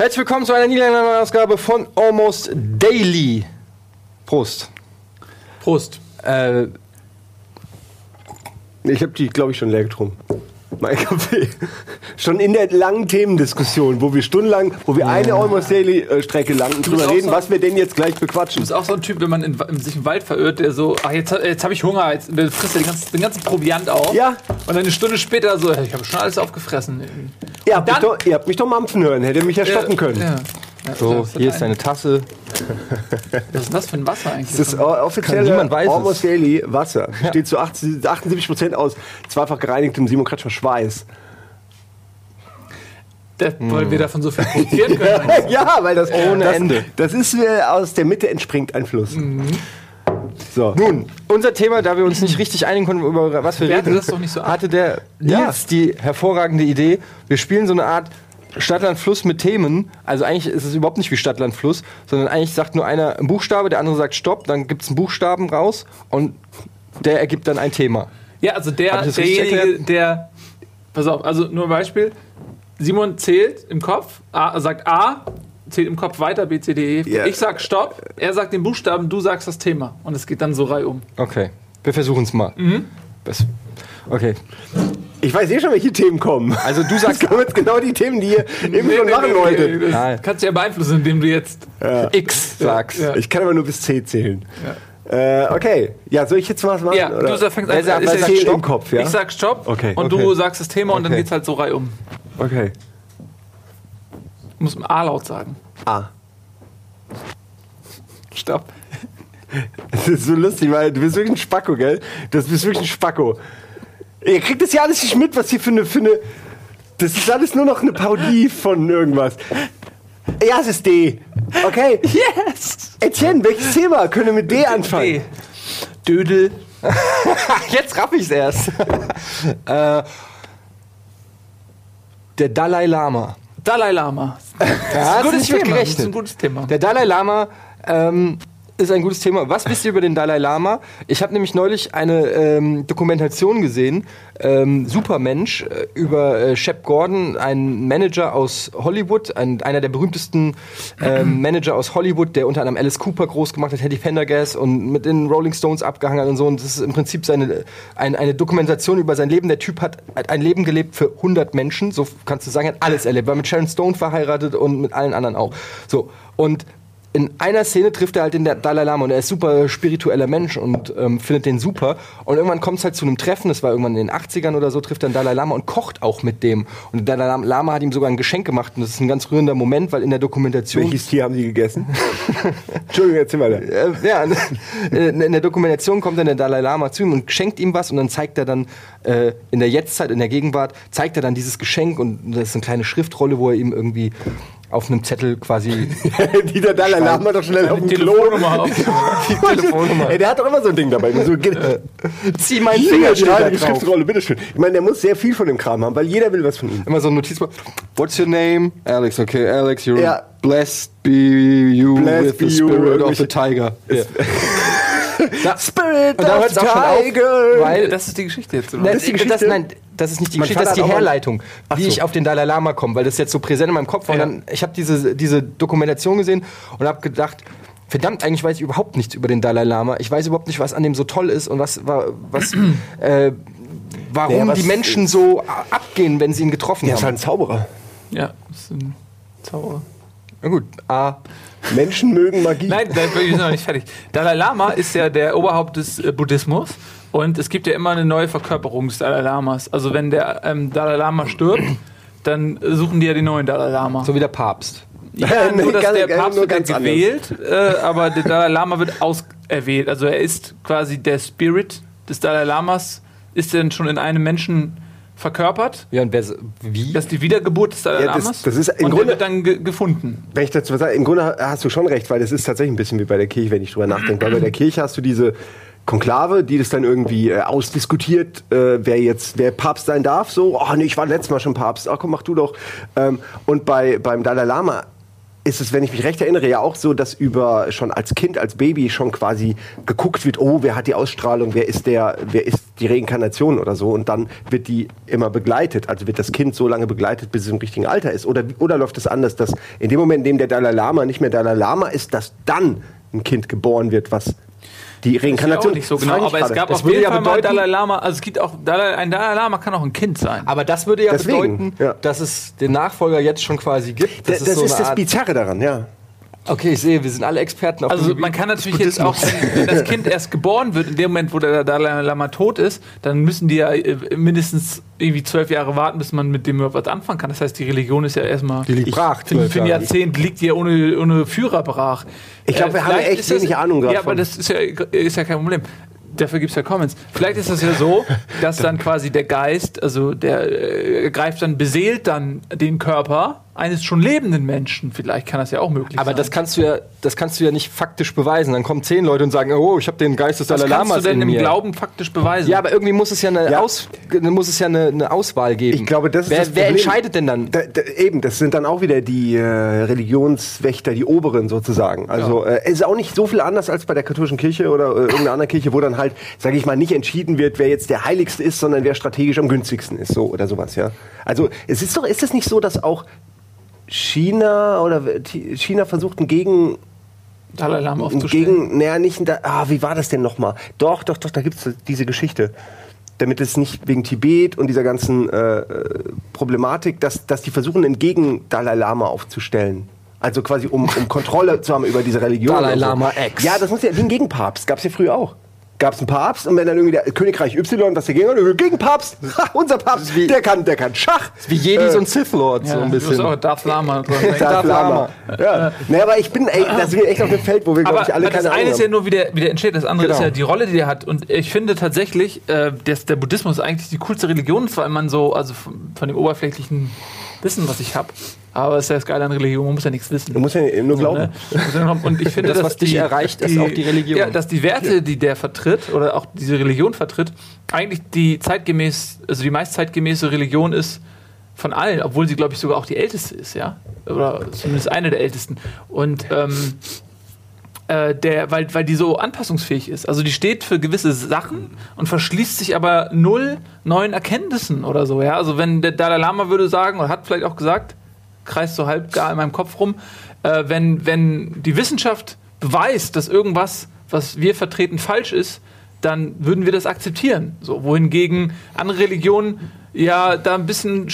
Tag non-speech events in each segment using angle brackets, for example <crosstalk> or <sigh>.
Herzlich willkommen zu einer niederländischen Ausgabe von Almost Daily. Prost. Prost. Äh, Ich habe die, glaube ich, schon leer getrunken. Mein Kaffee. Schon in der langen Themendiskussion, wo wir stundenlang, wo wir eine Almost Daily äh, Strecke lang drüber reden, so- was wir denn jetzt gleich bequatschen. Du bist auch so ein Typ, wenn man in, in sich im Wald verirrt, der so, ach, jetzt, jetzt habe ich Hunger, jetzt frisst er den ganzen, den ganzen Proviant auf. Ja. Und dann eine Stunde später so, ich habe schon alles aufgefressen. Ihr habt, mich dann- doch, ihr habt mich doch mampfen hören, hätte mich ja stoppen können. Ja. Ja, so, das hier ist ein- deine Tasse. Was ist das für ein Wasser eigentlich? Das ist äh, es. Almost Daily Wasser. Steht zu 80 78% aus zweifach gereinigtem Simon Kretschmer Schweiß. Der, weil wir davon so viel produzieren können. <laughs> ja, weil das Ohne das, Ende. Das ist äh, aus der Mitte entspringt ein Fluss. So. Nun, unser Thema, da wir uns nicht richtig einigen konnten, über was wir Wertet reden, das doch nicht so ab. hatte der Nils die hervorragende Idee, wir spielen so eine Art Stadtland-Fluss mit Themen. Also eigentlich ist es überhaupt nicht wie Stadtland-Fluss, sondern eigentlich sagt nur einer einen Buchstabe, der andere sagt Stopp, dann gibt es einen Buchstaben raus und der ergibt dann ein Thema. Ja, also der, derjenige, der. Pass auf, also nur ein Beispiel. Simon zählt im Kopf, A, sagt A, zählt im Kopf weiter, B, C, D, E. Ja. Ich sag Stopp, er sagt den Buchstaben, du sagst das Thema. Und es geht dann so reihum. Okay, wir versuchen es mal. Das- Okay, Ich weiß eh schon, welche Themen kommen. also du Das sagst kommen jetzt genau die Themen, die ihr eben schon machen wolltet. das Nein. kannst du ja beeinflussen, indem du jetzt. X sagst. Ja. Ich kann aber nur bis C zählen. Äh, okay. Ja, soll ich jetzt was machen? Ja, oder? du fängst an. sagt- ich sag Stopp. im Kopf, ja? Ich sag Stopp Okay. und Okay. du sagst das Thema und dann Okay. geht's halt so reihum. Okay. Du musst A laut sagen. A. Stopp. <laughs> Das ist so lustig, weil du bist wirklich ein Spacko, gell? Du bist wirklich ein Spacko. Ihr kriegt das ja alles nicht mit, was hier für eine, für eine. Das ist alles nur noch eine Parodie von irgendwas. Ja, es ist D. Okay. Yes! Etienne, welches Thema können wir mit D anfangen? D. Dödel. <laughs> Jetzt raff ich's erst. <laughs> äh, der Dalai Lama. Dalai Lama. Ja, ein gutes nicht mit Thema. gerechnet. Das ist ein gutes Thema. Der Dalai Lama ähm, ist ein gutes Thema. Was wisst ihr über den Dalai Lama? Ich habe nämlich neulich eine ähm, Dokumentation gesehen, ähm, Supermensch, äh, über äh, Shep Gordon, ein Manager aus Hollywood, ein, einer der berühmtesten ähm, <clears throat> Manager aus Hollywood, der unter anderem Alice Cooper groß gemacht hat, Teddy Pendergast und mit den Rolling Stones abgehangen hat und so. Und das ist im Prinzip seine, ein, eine Dokumentation über sein Leben. Der Typ hat, hat ein Leben gelebt für 100 Menschen, so kannst du sagen, hat alles erlebt. War mit Sharon Stone verheiratet und mit allen anderen auch. So, und in einer Szene trifft er halt den Dalai Lama und er ist super spiritueller Mensch und ähm, findet den super. Und irgendwann kommt es halt zu einem Treffen, das war irgendwann in den 80ern oder so, trifft er den Dalai Lama und kocht auch mit dem. Und der Dalai Lama hat ihm sogar ein Geschenk gemacht und das ist ein ganz rührender Moment, weil in der Dokumentation... Welches Tier haben Sie gegessen? <laughs> Entschuldigung, erzähl mal. Äh, ja, in in der Dokumentation kommt dann der Dalai Lama zu ihm und schenkt ihm was und dann zeigt er dann äh, in der Jetztzeit, in der Gegenwart, zeigt er dann dieses Geschenk und das ist eine kleine Schriftrolle, wo er ihm irgendwie auf einem Zettel quasi Die der Dalai Lama doch schnell auf dem Klo. Telefonnummer auf. <laughs> die Telefonnummer. Ey, der hat doch immer so ein Ding dabei. So, Zieh meinen Finger die heilige drauf. Schriftrolle, bitteschön. Ich meine, der muss sehr viel von dem Kram haben, weil jeder will was von ihm. Immer so ein Notizblock. What's your name? Alex, okay. Alex, you're Ja. blessed be you Blessed with be the you. spirit of the tiger. Yeah. <laughs> Da- Spirit Und da of hört's auch schon auf, Tiger. weil Das ist die Geschichte jetzt. Nein, Oder? ist die das, Geschichte? nein, das ist nicht die Mein Geschichte, das ist die Herleitung, Ach wie so. ich auf den Dalai Lama komme, weil das jetzt so präsent in meinem Kopf war. Ja. Und dann, ich habe diese, diese Dokumentation gesehen und habe gedacht, verdammt, eigentlich weiß ich überhaupt nichts über den Dalai Lama. Ich weiß überhaupt nicht, was an dem so toll ist und was, wa- was, <clears throat> äh, warum Naja, was- die Menschen so abgehen, wenn sie ihn getroffen Der ist halt haben. ein Zauberer. Ja, das ist ein Zauberer. Na gut, A. Menschen mögen Magie. Nein, da bin ich noch nicht fertig. Dalai Lama ist ja der Oberhaupt des äh, Buddhismus und es gibt ja immer eine neue Verkörperung des Dalai Lamas. Also wenn der ähm, Dalai Lama stirbt, dann suchen die ja den neuen Dalai Lama. So wie der Papst. Ja, <laughs> nur dass der Papst wird ganz gewählt, äh, aber der Dalai Lama wird auserwählt. Also er ist quasi der Spirit des Dalai Lamas, ist dann schon in einem Menschen verkörpert. Ja, und wer, wie? Das ist die Wiedergeburt des Dalai Ja, das- das ist im und Grunde- wird dann ge gefunden. Wenn ich dazu was sage, im Grunde hast du schon recht, weil das ist tatsächlich ein bisschen wie bei der Kirche, wenn ich drüber nachdenke. Weil bei der Kirche hast du diese Konklave, die das dann irgendwie äh, ausdiskutiert, äh, wer jetzt, wer Papst sein darf. So, oh nee, ich war letztes Mal schon Papst. Ach komm, mach du doch. Ähm, und bei, beim Dalai Lama ist es, wenn ich mich recht erinnere, ja auch so, dass über schon als Kind, als Baby schon quasi geguckt wird, oh, wer hat die Ausstrahlung, wer ist der, wer ist die Reinkarnation oder so. Und dann wird die immer begleitet, also wird das Kind so lange begleitet, bis es im richtigen Alter ist. Oder oder läuft es anders, dass in dem Moment, in dem der Dalai Lama nicht mehr Dalai Lama ist, dass dann ein Kind geboren wird, was die Reinkarnation auch nicht so genau, aber es gab Das auf würde jeden ja Fall mal Dalai Lama, also es gibt auch, Dalai, ein Dalai Lama kann auch ein Kind sein. Aber das würde ja Deswegen, bedeuten, ja. dass es den Nachfolger jetzt schon quasi gibt. das, das so ist eine das Bizarre daran, ja. Okay, ich sehe, wir sind alle Experten auf Also dem man kann natürlich jetzt auch, wenn das Kind erst geboren wird, in dem Moment, wo der Dalai Lama tot ist, dann müssen die ja äh, mindestens irgendwie zwölf Jahre warten, bis man mit dem überhaupt was anfangen kann. Das heißt, die Religion ist ja erstmal Die liegt brach, für, für ein. Jahrzehnt liegt die ja ohne, ohne Führer brach. Ich glaub, wir haben vielleicht echt das- wenig Ahnung Ja, davon. aber das ist ja, ist ja kein Problem. Dafür gibt es ja Comments. Vielleicht ist es ja so, dass dann quasi der Geist, also der äh, greift dann, beseelt dann den Körper eines schon lebenden Menschen. Vielleicht kann das ja auch möglich Aber sein. das kannst du ja, das kannst du ja nicht faktisch beweisen. Dann kommen zehn Leute und sagen, oh, ich habe den Geist des Was Dalai kannst Lamas du denn in im mir. Glauben faktisch beweisen? Ja, aber irgendwie muss es ja eine, Ja. Aus, muss es ja eine, eine Auswahl geben. Ich glaube, das ist wer, das wer entscheidet denn dann? Da, da, eben, das sind dann auch wieder die äh, Religionswächter, die Oberen sozusagen. Also äh, es ist auch nicht so viel anders als bei der katholischen Kirche oder äh, irgendeiner anderen Kirche, wo dann halt, sage ich mal, nicht entschieden wird, wer jetzt der Heiligste ist, sondern wer strategisch am günstigsten ist, so oder sowas, ja. Also es ist doch, ist es nicht so, dass auch China oder China versucht ein Gegen Dalai Lama aufzustellen. gegen, naja, nicht, da, ah, wie war das denn nochmal? Doch, doch, doch, da gibt's diese Geschichte. Damit es nicht wegen Tibet und dieser ganzen äh, äh, Problematik, dass, dass die versuchen, einen Gegen-Dalai Lama aufzustellen. Also quasi, um, um Kontrolle zu haben über diese Religion. Dalai und so. Lama X. Ja, das muss ja wie ein Gegenpapst. Gab's ja früher auch. Gab's einen Papst und wenn dann irgendwie der Königreich Y, was dagegen hat, Gegenpapst, ha, unser Papst, wie- der kann, der kann Schach. Wie Jedis Äh, und Sith Lords, Ja, so ein bisschen. auch Darth Lama. Darth Lama. Ja. Naja, aber ich bin, ey, da sind wir echt auf dem Feld, wo wir, glaube Aber ich, alle das keine eine Ahnung ist ja haben. nur, wie der, wie der entsteht, das andere Genau. ist ja die Rolle, die der hat. Und ich finde tatsächlich, äh, dass der Buddhismus eigentlich die coolste Religion ist, weil man so, also von, von dem oberflächlichen Wissen, was ich habe. Aber es ist ja das Geile an Religion, man muss ja nichts wissen. Du musst ja nur So, glauben. ne? Muss ja noch- Und ich <laughs> finde, Das, dass was dich erreicht, ist auch die Religion. Ja, dass die Werte, die der vertritt, oder auch diese Religion vertritt, eigentlich die zeitgemäß, also die meist zeitgemäße Religion ist von allen, obwohl sie, glaube ich, sogar auch die älteste ist, ja. Oder zumindest eine der ältesten. Und ähm, äh, der, weil, weil die so anpassungsfähig ist. Also die steht für gewisse Sachen und verschließt sich aber null neuen Erkenntnissen oder so. Ja? Also wenn der Dalai Lama würde sagen, oder hat vielleicht auch gesagt, kreist so halb gar in meinem Kopf rum, äh, wenn, wenn die Wissenschaft beweist, dass irgendwas, was wir vertreten, falsch ist, dann würden wir das akzeptieren. So, wohingegen andere Religionen ja da ein bisschen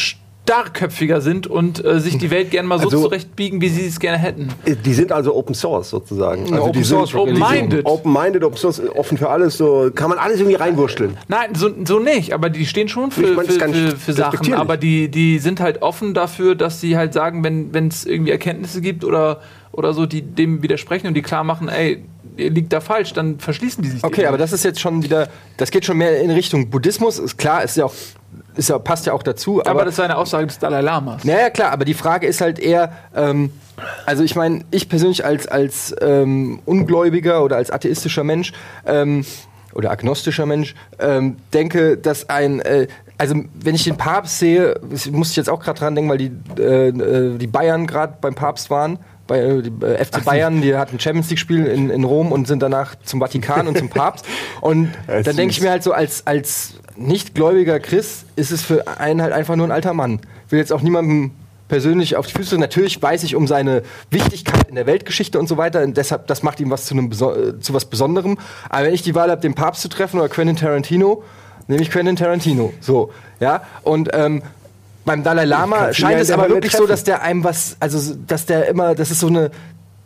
starrköpfiger sind und äh, sich die Welt gerne mal so Also- zurechtbiegen, wie sie es gerne hätten. Die sind also Open Source sozusagen. Also Open die Source sind. Open-minded. Open-minded, Open Source, offen für alles, so kann man alles irgendwie reinwurschteln. Nein, so, so nicht, aber die stehen schon für, Ich meine, das für, für, für Sachen, aber die, die sind halt offen dafür, dass sie halt sagen, wenn es irgendwie Erkenntnisse gibt oder, oder so, die dem widersprechen und die klar machen, ey, ihr liegt da falsch, dann verschließen die sich. Okay, aber das ist jetzt schon wieder, das geht schon mehr in Richtung Buddhismus. Ist klar, ist ja auch, ist ja, passt ja auch dazu. aber, Aber, das ist eine Aussage des Dalai Lamas. naja, klar, aber die Frage ist halt eher, ähm, also ich meine, ich persönlich als, als ähm, Ungläubiger oder als atheistischer Mensch ähm, oder agnostischer Mensch ähm, denke, dass ein, äh, also wenn ich den Papst sehe, muss ich jetzt auch gerade dran denken, weil die, äh, äh, die Bayern gerade beim Papst waren. Bei äh, die, äh, FC Bayern, die hatten Champions League-Spiel in, in Rom und sind danach zum Vatikan und zum Papst. <laughs> Und Ja, dann denke ich mir halt so, als, als nicht-gläubiger Christ ist es für einen halt einfach nur ein alter Mann. Will jetzt auch niemandem persönlich auf die Füße. Natürlich weiß ich um seine Wichtigkeit in der Weltgeschichte und so weiter. Und deshalb, das macht ihm was zu, einem, äh, zu was Besonderem. Aber wenn ich die Wahl habe, den Papst zu treffen oder Quentin Tarantino, nehme ich Quentin Tarantino. So, ja. Und ähm, beim Dalai Lama scheint es aber wirklich so, dass der einem was, also dass der immer, das ist so eine,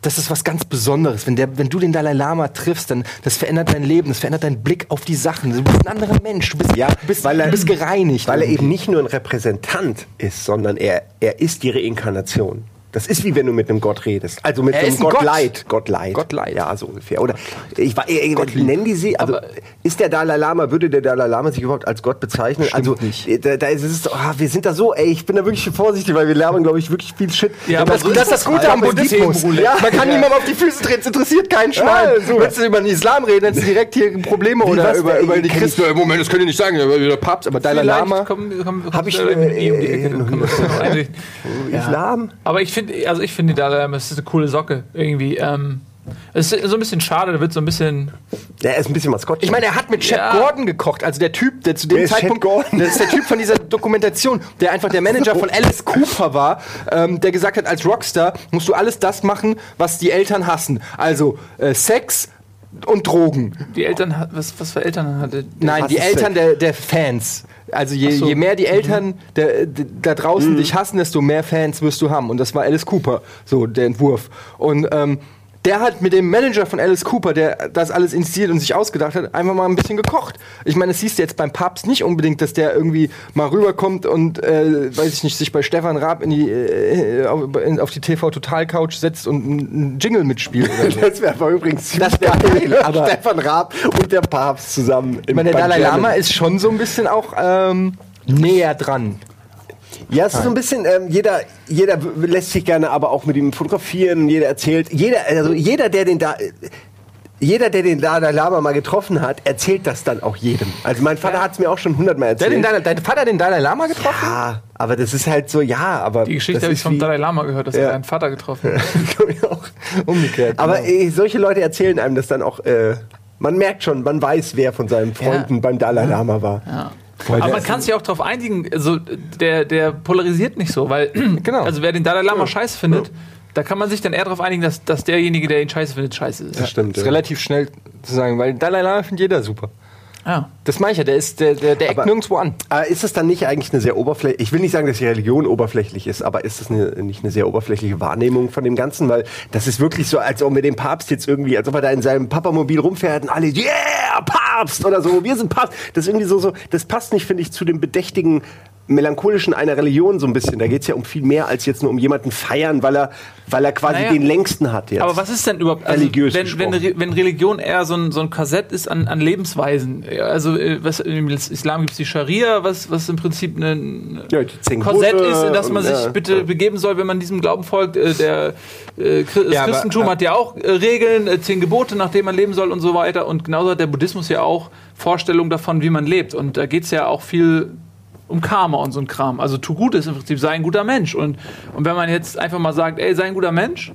das ist was ganz Besonderes. Wenn, der, wenn du den Dalai Lama triffst, dann das verändert dein Leben, das verändert deinen Blick auf die Sachen. Du bist ein anderer Mensch, du bist, Ja, du bist, weil er- du bist gereinigt. Weil er irgendwie. eben nicht nur ein Repräsentant ist, sondern er, er ist die Reinkarnation. Das ist wie wenn du mit einem Gott redest. Also mit Er einem ein Gott. Gottleid. Gottleid. Gottleid. Ja, so ungefähr. Oder ich war, ich, Gottlieb. nennen die sie, also Aber- ist der Dalai Lama, würde der Dalai Lama sich überhaupt als Gott bezeichnen? also nicht. Da, da ist es, so, ah, wir sind da so, ey, ich bin da wirklich vorsichtig, weil wir lernen, glaube ich, wirklich viel Shit. Ja, aber das, so das ist das Gute am Buddhismus. Ja, Ja. man kann niemandem auf die Füße treten, es interessiert keinen Schwein. Ja, so. Wenn du über den Islam reden, dann hast du direkt hier Probleme Wie, oder über, über die Christen. Äh, Moment, das könnt ihr nicht sagen, der Papst, aber Dalai Lama. kommen- kommen- Hab ich, äh, äh, das. <laughs> Islam? Aber ich finde, also ich finde, Dalai Lama ist eine coole Socke irgendwie. Ähm, es ist so ein bisschen schade, da wird so ein bisschen. Der ist ein bisschen Maskottchen. Ich meine, er hat mit Chad Ja. Gordon gekocht, also der Typ, der zu dem ist Zeitpunkt, Chad Gordon? das ist der Typ von dieser Dokumentation, der einfach der Manager von <laughs> Alice Cooper war, ähm, der gesagt hat, als Rockstar musst du alles das machen, was die Eltern hassen. Also äh, Sex und Drogen. Die Eltern, hat- was, was für Eltern hatte? Nein, die Eltern der, der Fans. Also je, so. je mehr die Eltern der, der, da draußen dich hassen, desto mehr Fans wirst du haben. Und das war Alice Cooper, so der Entwurf. Und ähm, der hat mit dem Manager von Alice Cooper, der das alles inszeniert und sich ausgedacht hat, einfach mal ein bisschen gekocht. Ich meine, das siehst du jetzt beim Papst nicht unbedingt, dass der irgendwie mal rüberkommt und, äh, weiß ich nicht, sich bei Stefan Raab in die, äh, auf, in, auf die TV-Total-Couch setzt und einen Jingle mitspielt. Oder so. <laughs> Das wäre aber übrigens Das wär geil, aber- Stefan Raab und der Papst zusammen. Ich meine, der Dalai Lama ist schon so ein bisschen auch ähm, näher dran. Ja, es ist so ein bisschen, ähm, jeder, jeder lässt sich gerne aber auch mit ihm fotografieren, jeder erzählt, jeder, also jeder, der den da, jeder, der den Dalai Lama mal getroffen hat, erzählt das dann auch jedem. Also mein Vater hat es mir auch schon hundertmal Der den erzählt. Dalai, dein Vater hat den Dalai Lama getroffen? ja, aber das ist halt so, ja, aber Die Geschichte habe ich vom Dalai Lama gehört, dass Ja. er seinen Vater getroffen hat. <laughs> Glaub ich auch. Umgekehrt. Aber genau. äh, solche Leute erzählen einem das dann auch. Äh, man merkt schon, man weiß, wer von seinen Freunden Ja. beim Dalai Lama war. Ja. Boah, Aber man ist- kann sich auch darauf einigen, also der, der polarisiert nicht so, weil <clears throat> Genau. also wer den Dalai Lama scheiße findet, da kann man sich dann eher darauf einigen, dass, dass derjenige, der ihn scheiße findet, scheiße ist. Das stimmt. ist Ja. relativ schnell zu sagen, weil Dalai Lama findet jeder super. Ja. Das meine ich ja, der ist der, der, der eckt nirgendwo an. Aber ist es dann nicht eigentlich eine sehr oberflächliche, ich will nicht sagen, dass die Religion oberflächlich ist, aber ist es eine, nicht eine sehr oberflächliche Wahrnehmung von dem Ganzen? Weil das ist wirklich so, als ob mit dem Papst jetzt irgendwie, als ob er da in seinem Papamobil rumfährt und alle, yeah, Papst oder so, wir sind Papst. Das ist irgendwie so, so das passt nicht, finde ich, zu dem bedächtigen melancholischen einer Religion so ein bisschen. Da geht es ja um viel mehr als jetzt nur um jemanden feiern, weil er, weil er quasi Naja. den längsten hat jetzt. Aber was ist denn überhaupt, also Religiös wenn, wenn, wenn Religion eher so ein, so ein Korsett ist an, an Lebensweisen, ja, also äh, was, im Islam gibt es die Scharia, was, was im Prinzip ein Ja, Korsett ist, in das und, man sich ja. bitte begeben soll, wenn man diesem Glauben folgt. Äh, der, äh, das Ja, aber- Christentum hat ja auch äh, Regeln, äh, zehn Gebote, nach denen man leben soll und so weiter. Und genauso hat der Buddhismus ja auch Vorstellungen davon, wie man lebt. Und da geht es ja auch viel um Karma und so ein Kram. Also tu Gutes im Prinzip, sei ein guter Mensch. Und, und wenn man jetzt einfach mal sagt, ey, sei ein guter Mensch,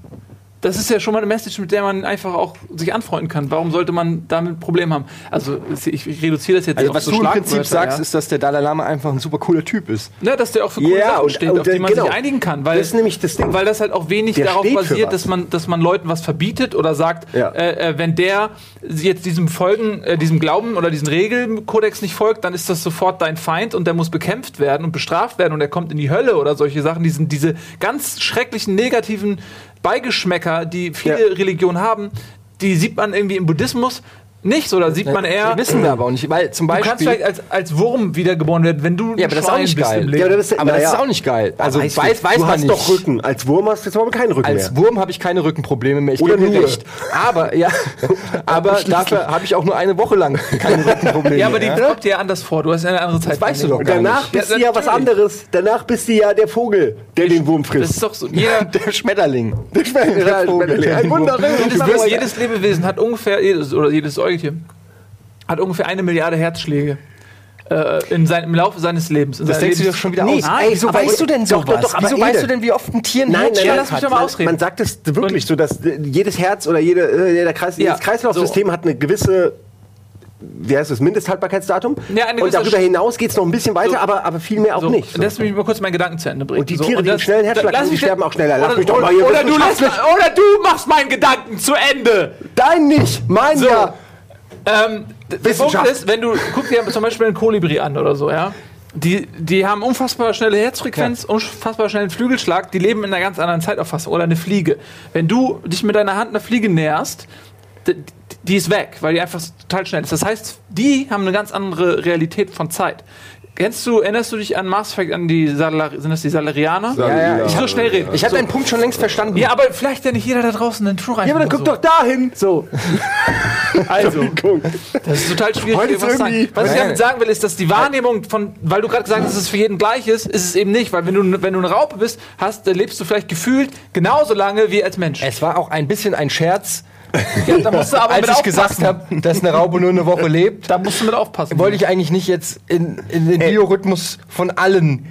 das ist ja schon mal eine Message, mit der man einfach auch sich anfreunden kann. Warum sollte man damit ein Problem haben? Also ich, ich reduziere das jetzt Also auf was so du im Prinzip sagst, ja. ist, dass der Dalai Lama einfach ein super cooler Typ ist. Ja, dass der auch für coole Ja, Sachen und- steht, und, auf die man genau. sich einigen kann. Weil, Das ist nämlich das Ding. Weil das halt auch wenig Der darauf basiert, dass man, dass man Leuten was verbietet oder sagt, Ja. äh, äh, wenn der jetzt diesem Folgen, äh, diesem Glauben oder diesen Regelkodex nicht folgt, dann ist das sofort dein Feind und der muss bekämpft werden und bestraft werden und er kommt in die Hölle oder solche Sachen. Die sind diese ganz schrecklichen negativen Beigeschmäcker, die viele Ja. Religionen haben, die sieht man irgendwie im Buddhismus nicht so. Da sieht man eher. Das wissen wir aber auch nicht, weil zum Du kannst Beispiel. vielleicht als, als Wurm wiedergeboren werden, wenn du Ja, aber das ist auch nicht geil. Ja, aber das ist- aber das ist auch nicht geil. Also weiß, du, weiß du man hast nicht. doch Rücken. Als Wurm hast du jetzt aber keinen Rücken Als mehr. Wurm habe ich keine Rückenprobleme mehr. Ich Oder nur. recht. Aber ja, <laughs> aber dafür habe ich auch nur eine Woche lang keine Rückenprobleme. Ja, aber die ja? kommt dir anders vor. Du hast ja eine andere Zeit. Das weißt du doch Und gar danach nicht. bist Ja, du ja was anderes. Danach bist du ja der Vogel, der den Wurm Das frisst. ist doch so. Jeder, <laughs> Der Schmetterling. Der Vogel. Ein Wunder. jedes, jedes Lebewesen hat ungefähr, jedes, oder jedes Säugetier, hat ungefähr eine Milliarde Herzschläge. Äh, in sein, Im Laufe seines Lebens. Das denkst du dir Lebens- schon wieder Nee, aus. Nein, Wieso weißt du denn doch, sowas? doch, doch, aber Wieso weißt du denn, wie oft ein Tier ein Nein, nein, nein, lass mich doch mal ausreden. man sagt es wirklich Und- so, dass äh, jedes Herz oder jede, äh, jeder Kreis, Ja, jedes Kreislaufsystem hat eine gewisse, wie heißt das, Mindesthaltbarkeitsdatum. Ja, und darüber hinaus geht es noch ein bisschen weiter, So. aber, aber viel mehr auch So, nicht. So. Lass mich mal kurz meinen Gedanken zu Ende bringen. Und die so, Tiere, die das- einen schnellen Herzschlag haben, die sterben auch schneller. Lass Oder, mich doch mal hier, oder, du du lässt, oder du machst meinen Gedanken zu Ende. Dein nicht, mein So. ja. Ähm, der. Punkt ist, wenn du, guck dir zum Beispiel einen Kolibri an oder so, ja. Die, die haben unfassbar schnelle Herzfrequenz, unfassbar schnellen Flügelschlag, die leben in einer ganz anderen Zeitauffassung. Oder eine Fliege. Wenn du dich mit deiner Hand einer Fliege näherst, die ist weg, weil die einfach total schnell ist. Das heißt, die haben eine ganz andere Realität von Zeit. Kennst du, erinnerst du dich an Mass Effect, an die Salar, sind das die Salarianer? Ja, ja, Ich so schnell reden. Ich habe deinen Punkt schon längst verstanden. ja, aber vielleicht ja nicht jeder da draußen einen True rein. Ja, aber dann guck doch dahin. So. <laughs> <laughs> Also, das ist total schwierig. Heute ist was sagen. Was ich damit sagen will, ist, dass die Wahrnehmung von, weil du gerade gesagt hast, dass es für jeden gleich ist, ist es eben nicht. Weil wenn du, wenn du eine Raupe bist, hast, lebst du vielleicht gefühlt genauso lange wie als Mensch. Es war auch ein bisschen ein Scherz, Ja, da musst du aber als ich gesagt habe, dass eine Raupe nur eine Woche lebt. Da musst du mit aufpassen. Wollte ich eigentlich nicht jetzt in, in den Biorhythmus von allen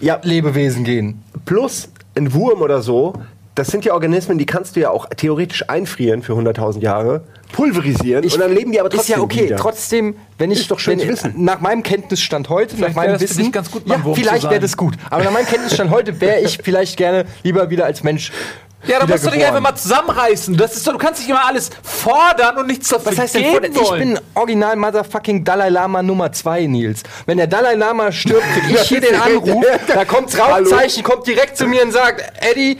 Ja, Lebewesen gehen. plus, ein Wurm oder so, das sind ja Organismen, die kannst du ja auch theoretisch einfrieren für 100.000 Jahre, pulverisieren und dann leben die aber ist trotzdem ja okay. wieder. Trotzdem, wenn ich Ist doch schön wenn, zu wissen. nach meinem Kenntnisstand heute, Vielleicht nach meinem wäre das für Wissen, ganz gut, ja, vielleicht wäre das gut. Aber nach meinem Kenntnisstand heute wäre ich <laughs> vielleicht gerne lieber wieder als Mensch. Ja, da musst du dich einfach mal zusammenreißen. Das ist doch, du kannst nicht immer alles fordern und nichts dafür Was heißt denn, geben vor- ich bin original Motherfucking Dalai Lama Nummer 2, Nils. Wenn der Dalai Lama stirbt, krieg <laughs> ich hier den <laughs> Anruf, da kommt's Rauchzeichen, kommt direkt zu mir und sagt, Eddie,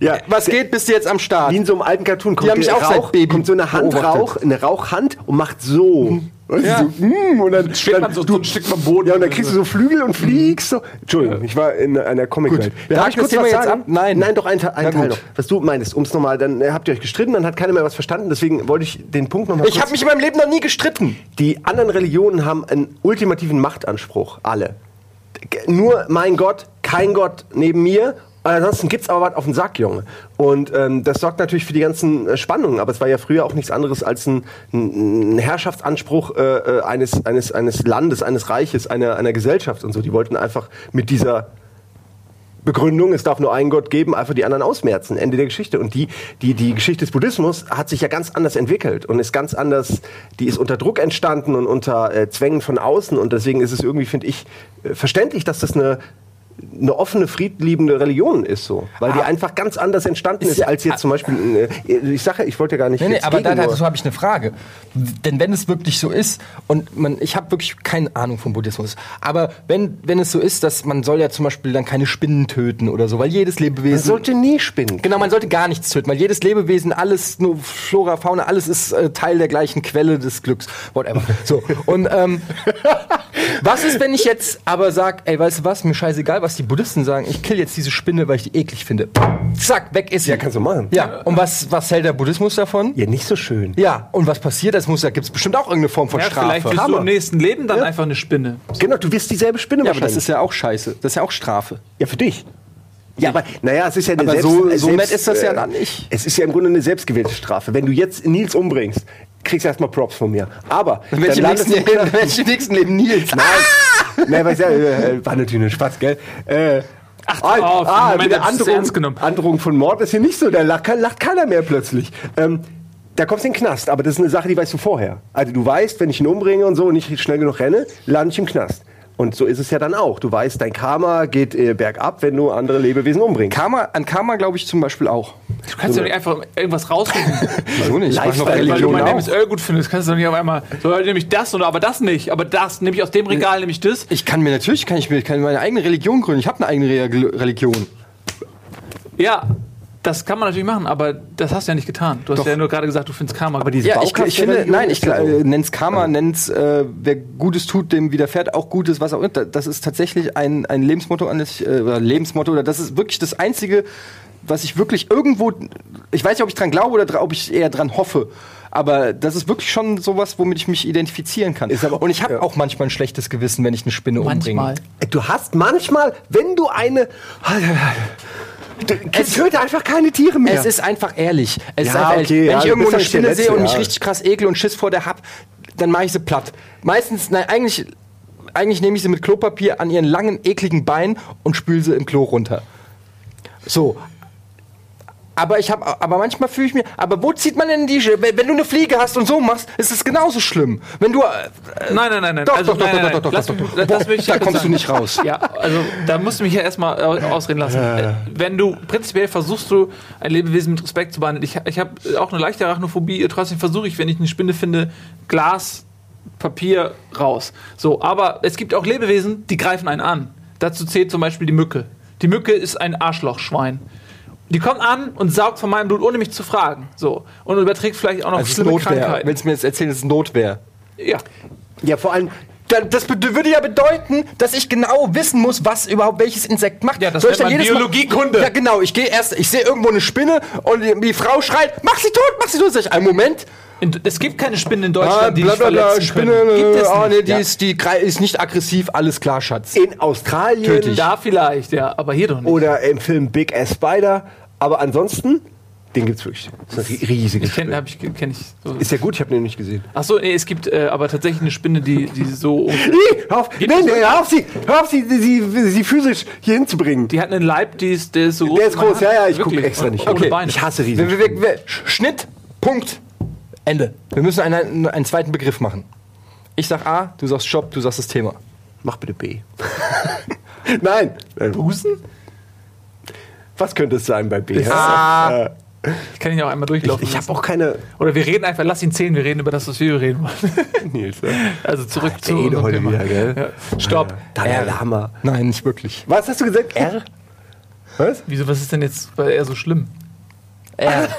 Ja, was geht, bist du jetzt am Start? Wie in so einem alten Cartoon kommt, haben mich auch seit Rauch, Baby kommt so eine Hand beobachtet. Rauch, eine Rauchhand und macht so. Weißt du, Ja. so mm, und dann, schwebt man so- so ein Stück vom Boden Ja, und dann kriegst du so Flügel und fliegst so. Entschuldigung, ich war in einer Comicwelt. Darf ich das Thema jetzt ab? Nein. Nein, doch ein, Te- ein Teil gut. noch. Was du meinst, um es nochmal, dann äh, habt ihr euch gestritten, dann hat keiner mehr was verstanden, deswegen wollte ich den Punkt nochmal Ich habe mich in meinem Leben noch nie gestritten. Die anderen Religionen haben einen ultimativen Machtanspruch, alle. G- Nur mein Gott, kein Gott neben mir. Ansonsten gibt's aber was auf den Sack, Junge. Und ähm, das sorgt natürlich für die ganzen äh, Spannungen. Aber es war ja früher auch nichts anderes als ein, ein ein Herrschaftsanspruch äh, äh, eines, eines, eines Landes, eines Reiches, einer, einer Gesellschaft und so. Die wollten einfach mit dieser Begründung, es darf nur einen Gott geben, einfach die anderen ausmerzen. Ende der Geschichte. Und die, die, die Geschichte des Buddhismus hat sich ja ganz anders entwickelt und ist ganz anders, die ist unter Druck entstanden und unter äh, Zwängen von außen. Und deswegen ist es irgendwie, finde ich, äh, verständlich, dass das eine, eine offene, friedliebende Religion ist so. Weil die einfach ganz anders entstanden ist, ja- als jetzt zum Beispiel, äh, ich sage, ich wollte ja gar nicht Nee, nee, aber da, dazu habe ich eine Frage. Denn wenn es wirklich so ist, und man, ich habe wirklich keine Ahnung vom Buddhismus, aber wenn, wenn es so ist, dass man soll ja zum Beispiel dann keine Spinnen töten oder so, weil jedes man Lebewesen... sollte nie spinnen. Genau, man sollte gar nichts töten, weil jedes Lebewesen, alles, nur Flora, Fauna, alles ist äh, Teil der gleichen Quelle des Glücks. Whatever. So. Und ähm, <laughs> was ist, wenn ich jetzt aber sag, ey, weißt du was, mir scheißegal, was die Buddhisten sagen, ich kill jetzt diese Spinne, weil ich die eklig finde. Zack, weg ist sie. Ja, kannst du machen. Ja, und was, was hält der Buddhismus davon? Ja, nicht so schön. Ja, und was passiert? Das muss, da gibt es bestimmt auch irgendeine Form von ja, Strafe. vielleicht wirst du im nächsten Leben dann einfach eine Spinne. Genau, du wirst dieselbe Spinne ja, aber das wahrscheinlich. ist ja auch scheiße. Das ist ja auch Strafe. Ja, für dich. Ja, aber naja, es ist ja eine Aber selbst, so- so selbst, nett ist das ja äh, dann nicht. Es ist ja im Grunde eine selbstgewählte Strafe. Wenn du jetzt Nils umbringst, kriegst du erstmal Props von mir. Aber werde ich, im nächsten du- Leben- ich im nächsten Leben Nils. Nein, <laughs> Nein, weiß ja, äh, war natürlich ein Spaß, gell? Äh, Ach, auf, im Moment wieder hab ich's Androhung. Androhung von Mord ist hier nicht so. Da lacht, lacht keiner mehr plötzlich. Ähm, da kommst du in den Knast, aber das ist eine Sache, die weißt du vorher. Also du weißt, wenn ich ihn umbringe und so und nicht schnell genug renne, lande ich im Knast. Und so ist es ja dann auch. Du weißt, dein Karma geht äh, bergab, wenn du andere Lebewesen umbringst. Karma, an Karma glaube ich zum Beispiel auch. Du kannst ja nicht einfach irgendwas raussuchen. <laughs> Wieso nicht? Ich mach noch Lifestyle, Weil du Religion mein. MSL gut findest, kannst du doch nicht auf einmal, so nehme ich das oder aber das nicht, aber das nehme ich aus dem Regal, nehme ich das. Ich kann mir natürlich, kann ich mir kann meine eigene Religion gründen. Ich habe eine eigene Re Religion. Ja, das kann man natürlich machen, aber das hast du ja nicht getan. Du hast ja nur gerade gesagt, du findest Karma. Aber diese Ja, ich, ich finde, nein, ich ja so. äh, nenn's Karma, nenn's, äh, wer Gutes tut, dem widerfährt auch Gutes, was auch immer. Das ist tatsächlich ein, ein Lebensmotto, an das ich, äh, oder Lebensmotto, oder das ist wirklich das Einzige, was ich wirklich irgendwo, ich weiß nicht, ob ich dran glaube oder ob ich eher dran hoffe. Aber das ist wirklich schon sowas, womit ich mich identifizieren kann. Ist aber- Und ich habe ja. auch manchmal ein schlechtes Gewissen, wenn ich eine Spinne manchmal. umbringe. Du hast manchmal, wenn du eine. Töte einfach keine Tiere mehr. Es ist einfach ehrlich. Es ist Ja, einfach ehrlich. okay, Wenn ich irgendwo eine Spinne sehe und mich richtig krass ekel und Schiss vor der hab, dann mache ich sie platt. Meistens, nein, eigentlich, eigentlich nehme ich sie mit Klopapier an ihren langen, ekligen Beinen und spüle sie im Klo runter. So. Aber ich habe, aber manchmal fühle ich mir, aber wo zieht man denn die, wenn wenn du eine Fliege hast und so machst, ist es genauso schlimm. Wenn du, äh, Nein, nein, nein, nein. Doch, also, doch, nein, doch, nein, doch, doch, lass doch, mich- doch. Da kommst du sagen. nicht raus. Ja, also da musst du mich ja erstmal äh, ausreden lassen. Äh, Wenn du prinzipiell versuchst du ein Lebewesen mit Respekt zu behandeln. Ich, ich habe auch eine leichte Arachnophobie, trotzdem versuche ich, wenn ich eine Spinne finde, Glas, Papier raus. So, aber es gibt auch Lebewesen, die greifen einen an. Dazu zählt zum Beispiel die Mücke. Die Mücke ist ein Arschlochschwein. Die kommt an und saugt von meinem Blut, ohne mich zu fragen. So. Und überträgt vielleicht auch noch also es ist schlimme Notwehr. Krankheiten. Willst du mir jetzt erzählen, es ist Notwehr? Ja. ja, vor allem. Das würde ja bedeuten, dass ich genau wissen muss, was überhaupt welches Insekt macht. Ja, das Soll ich dann jedes Mal- Biologiekunde. Ja, genau. Ich gehe erst, ich sehe irgendwo eine Spinne und die, die Frau schreit, mach sie tot, mach sie tot. Sag ich, einen Moment. In, es gibt keine Spinnen in Ah, Deutschland, die dich verletzen Spinne, können. Gibt es ah, nicht. nee, die, Ja. ist, die ist nicht aggressiv, alles klar, Schatz. In Australien Tödlich. Da vielleicht, ja, aber hier doch nicht. oder im Film Big Ass Spider. Aber ansonsten Den gibt's wirklich. Das ist eine riesige Ich kenne Spinne. hab ich, kenn ich so. Ist ja gut, ich habe den nicht gesehen. Achso, nee, es gibt äh, aber tatsächlich eine Spinne, die, die so. <laughs> Nee, hör auf, nein, nee, hör auf, sie, hör auf sie, sie, sie physisch hier hinzubringen. Die hat einen Leib, die ist, der ist so groß. Der ist groß, ja, ja, ich gucke extra nicht. Ohne Beine. Ich hasse riesige wir, wir, wir, Schnitt, Punkt, Ende. Wir müssen einen, einen zweiten Begriff machen. Ich sag A, du sagst Shop, du sagst das Thema. Mach bitte B. <laughs> Nein. Husten? Was könnte es sein bei B? Ah. Ich kann ihn ja auch einmal durchlaufen. ich habe lassen. auch keine. Oder wir reden einfach, lass ihn zählen, wir reden über das, was wir reden wollen. <laughs> Nils, Also zurück Der zu Ede unserem heute Thema. wieder, gell? Ja. Stopp. R. Lama. Nein, nicht wirklich. Was hast du gesagt? R? Was? Wieso, was ist denn jetzt bei er so schlimm? R. <laughs>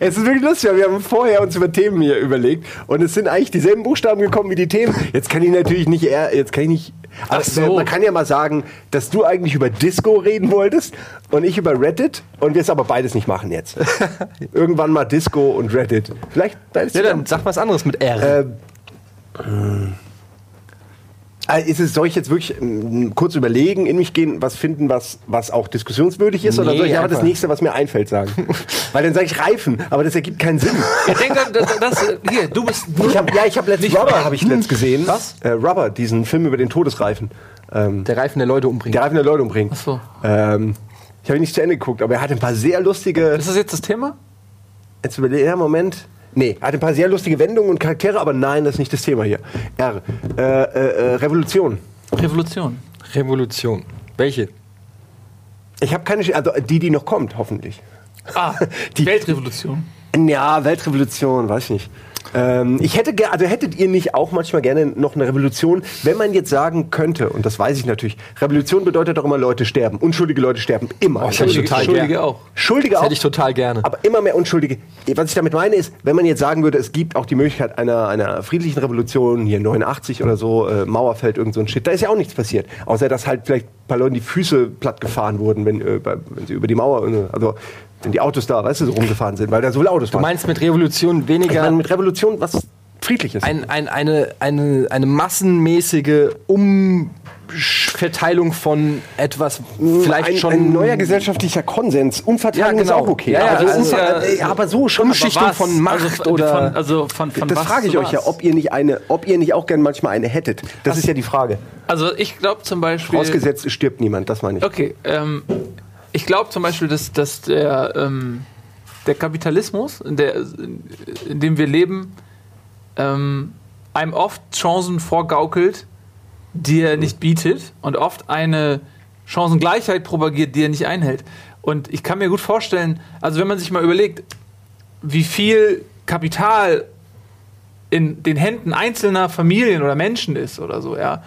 Es ist wirklich lustig, wir haben vorher uns über Themen hier überlegt und es sind eigentlich dieselben Buchstaben gekommen wie die Themen. Jetzt kann ich natürlich nicht R, jetzt kann ich nicht. Aber Ach so. Man kann ja mal sagen, dass du eigentlich über Disco reden wolltest und ich über Reddit und wir es aber beides nicht machen jetzt. <laughs> Irgendwann mal Disco und Reddit. Vielleicht beides Ja, dann sag was anderes mit R. Ähm, äh, ist es, soll ich jetzt wirklich ähm, kurz überlegen, in mich gehen, was finden, was, was auch diskussionswürdig ist? oder Nee, soll ich aber das einfach. nächste, was mir einfällt, sagen? <laughs> Weil dann sage ich Reifen, aber das ergibt keinen Sinn. Ich denke, das, das, hier, du bist. <laughs> Ich hab, ja, ich habe letztens Nicht Rubber habe ich letzt gesehen. Was? Äh, Rubber, diesen Film über den Todesreifen. Ähm, der Reifen der Leute umbringt. der Reifen der Leute umbringt. Ach so. Ähm, ich habe ihn nicht zu Ende geguckt, aber er hat ein paar sehr lustige. Ist das jetzt das Thema? Jetzt überlege ja, Moment. Nee, er hat ein paar sehr lustige Wendungen und Charaktere, aber nein, das ist nicht das Thema hier. R. Äh, äh, äh, Revolution. Revolution. Revolution. Welche? Ich habe keine, Sch- also die, die noch kommt, hoffentlich. Ah, <laughs> die Weltrevolution. Ja, Weltrevolution, weiß ich nicht. Ähm, ich hätte also hättet ihr nicht auch manchmal gerne noch eine Revolution, wenn man jetzt sagen könnte, und das weiß ich natürlich, Revolution bedeutet doch immer, Leute sterben. Unschuldige Leute sterben immer. Oh, das hätte ich total Schuldige gern. auch. Schuldige Das auch. hätte ich total gerne. aber immer mehr Unschuldige. Was ich damit meine ist, wenn man jetzt sagen würde, es gibt auch die Möglichkeit einer, einer friedlichen Revolution, hier 89 oder so, äh, Mauerfeld, irgend so ein Shit, da ist ja auch nichts passiert. Außer, dass halt vielleicht ein paar Leuten die Füße platt gefahren wurden, wenn, äh, wenn sie über die Mauer, also wenn die Autos da, weißt du, so rumgefahren sind, weil da so viele Autos Du waren. meinst mit Revolution ich weniger meine mit Revolution was Friedliches. ein, ein, eine, eine, eine massenmäßige Umverteilung von etwas vielleicht ein, schon ein neuer gesellschaftlicher Konsens. Umverteilung Ja, genau. ist auch okay. Ja, ja, also das ist Umver- ja- äh, aber so schon. Umschichtung Aber von Macht also, oder- Von, also von, von das frage ich euch ja, was? ob ihr nicht eine, ob ihr nicht auch gern manchmal eine hättet. Das ist ja die Frage. Also ich glaube zum Beispiel. Ausgesetzt, es stirbt niemand, das meine ich. Okay, ähm, ich glaube zum Beispiel, dass, dass der, ähm, der Kapitalismus, in, der, in dem wir leben, ähm, einem oft Chancen vorgaukelt, die er nicht bietet und oft eine Chancengleichheit propagiert, die er nicht einhält. Und ich kann mir gut vorstellen, also wenn man sich mal überlegt, wie viel Kapital in den Händen einzelner Familien oder Menschen ist oder so, ja.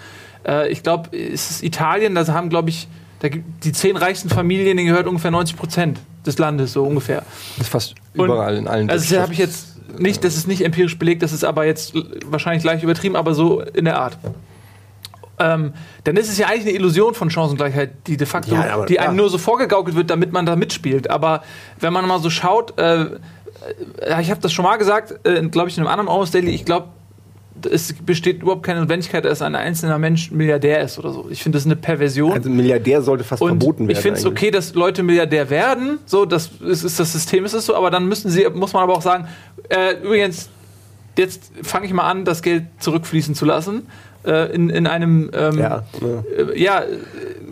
Äh, ich glaube, es ist Italien, da haben, glaube ich, da gibt die zehn reichsten Familien, denen gehört ungefähr 90 Prozent des Landes, so ungefähr. Das ist fast Und- überall in allen Also das habe ich jetzt nicht, das ist nicht empirisch belegt, das ist aber jetzt wahrscheinlich leicht übertrieben, aber so in der Art. Ähm, dann ist es ja eigentlich eine Illusion von Chancengleichheit, die de facto, Ja, aber die einem klar. nur so vorgegaukelt wird, damit man da mitspielt. Aber wenn man mal so schaut, äh, äh, ich habe das schon mal gesagt, äh, glaube ich, in einem anderen Almost Daily, ich glaube, es besteht überhaupt keine Notwendigkeit, dass ein einzelner Mensch Milliardär ist oder so. Ich finde, das ist eine Perversion. Also ein Milliardär sollte fast Und verboten werden. ich finde es okay, dass Leute Milliardär werden. So, das ist, ist das System, ist es so. Aber dann müssen sie, muss man aber auch sagen, äh, übrigens, jetzt fange ich mal an, das Geld zurückfließen zu lassen. Äh, in, in einem, ähm, Ja, ja. äh, ja, äh,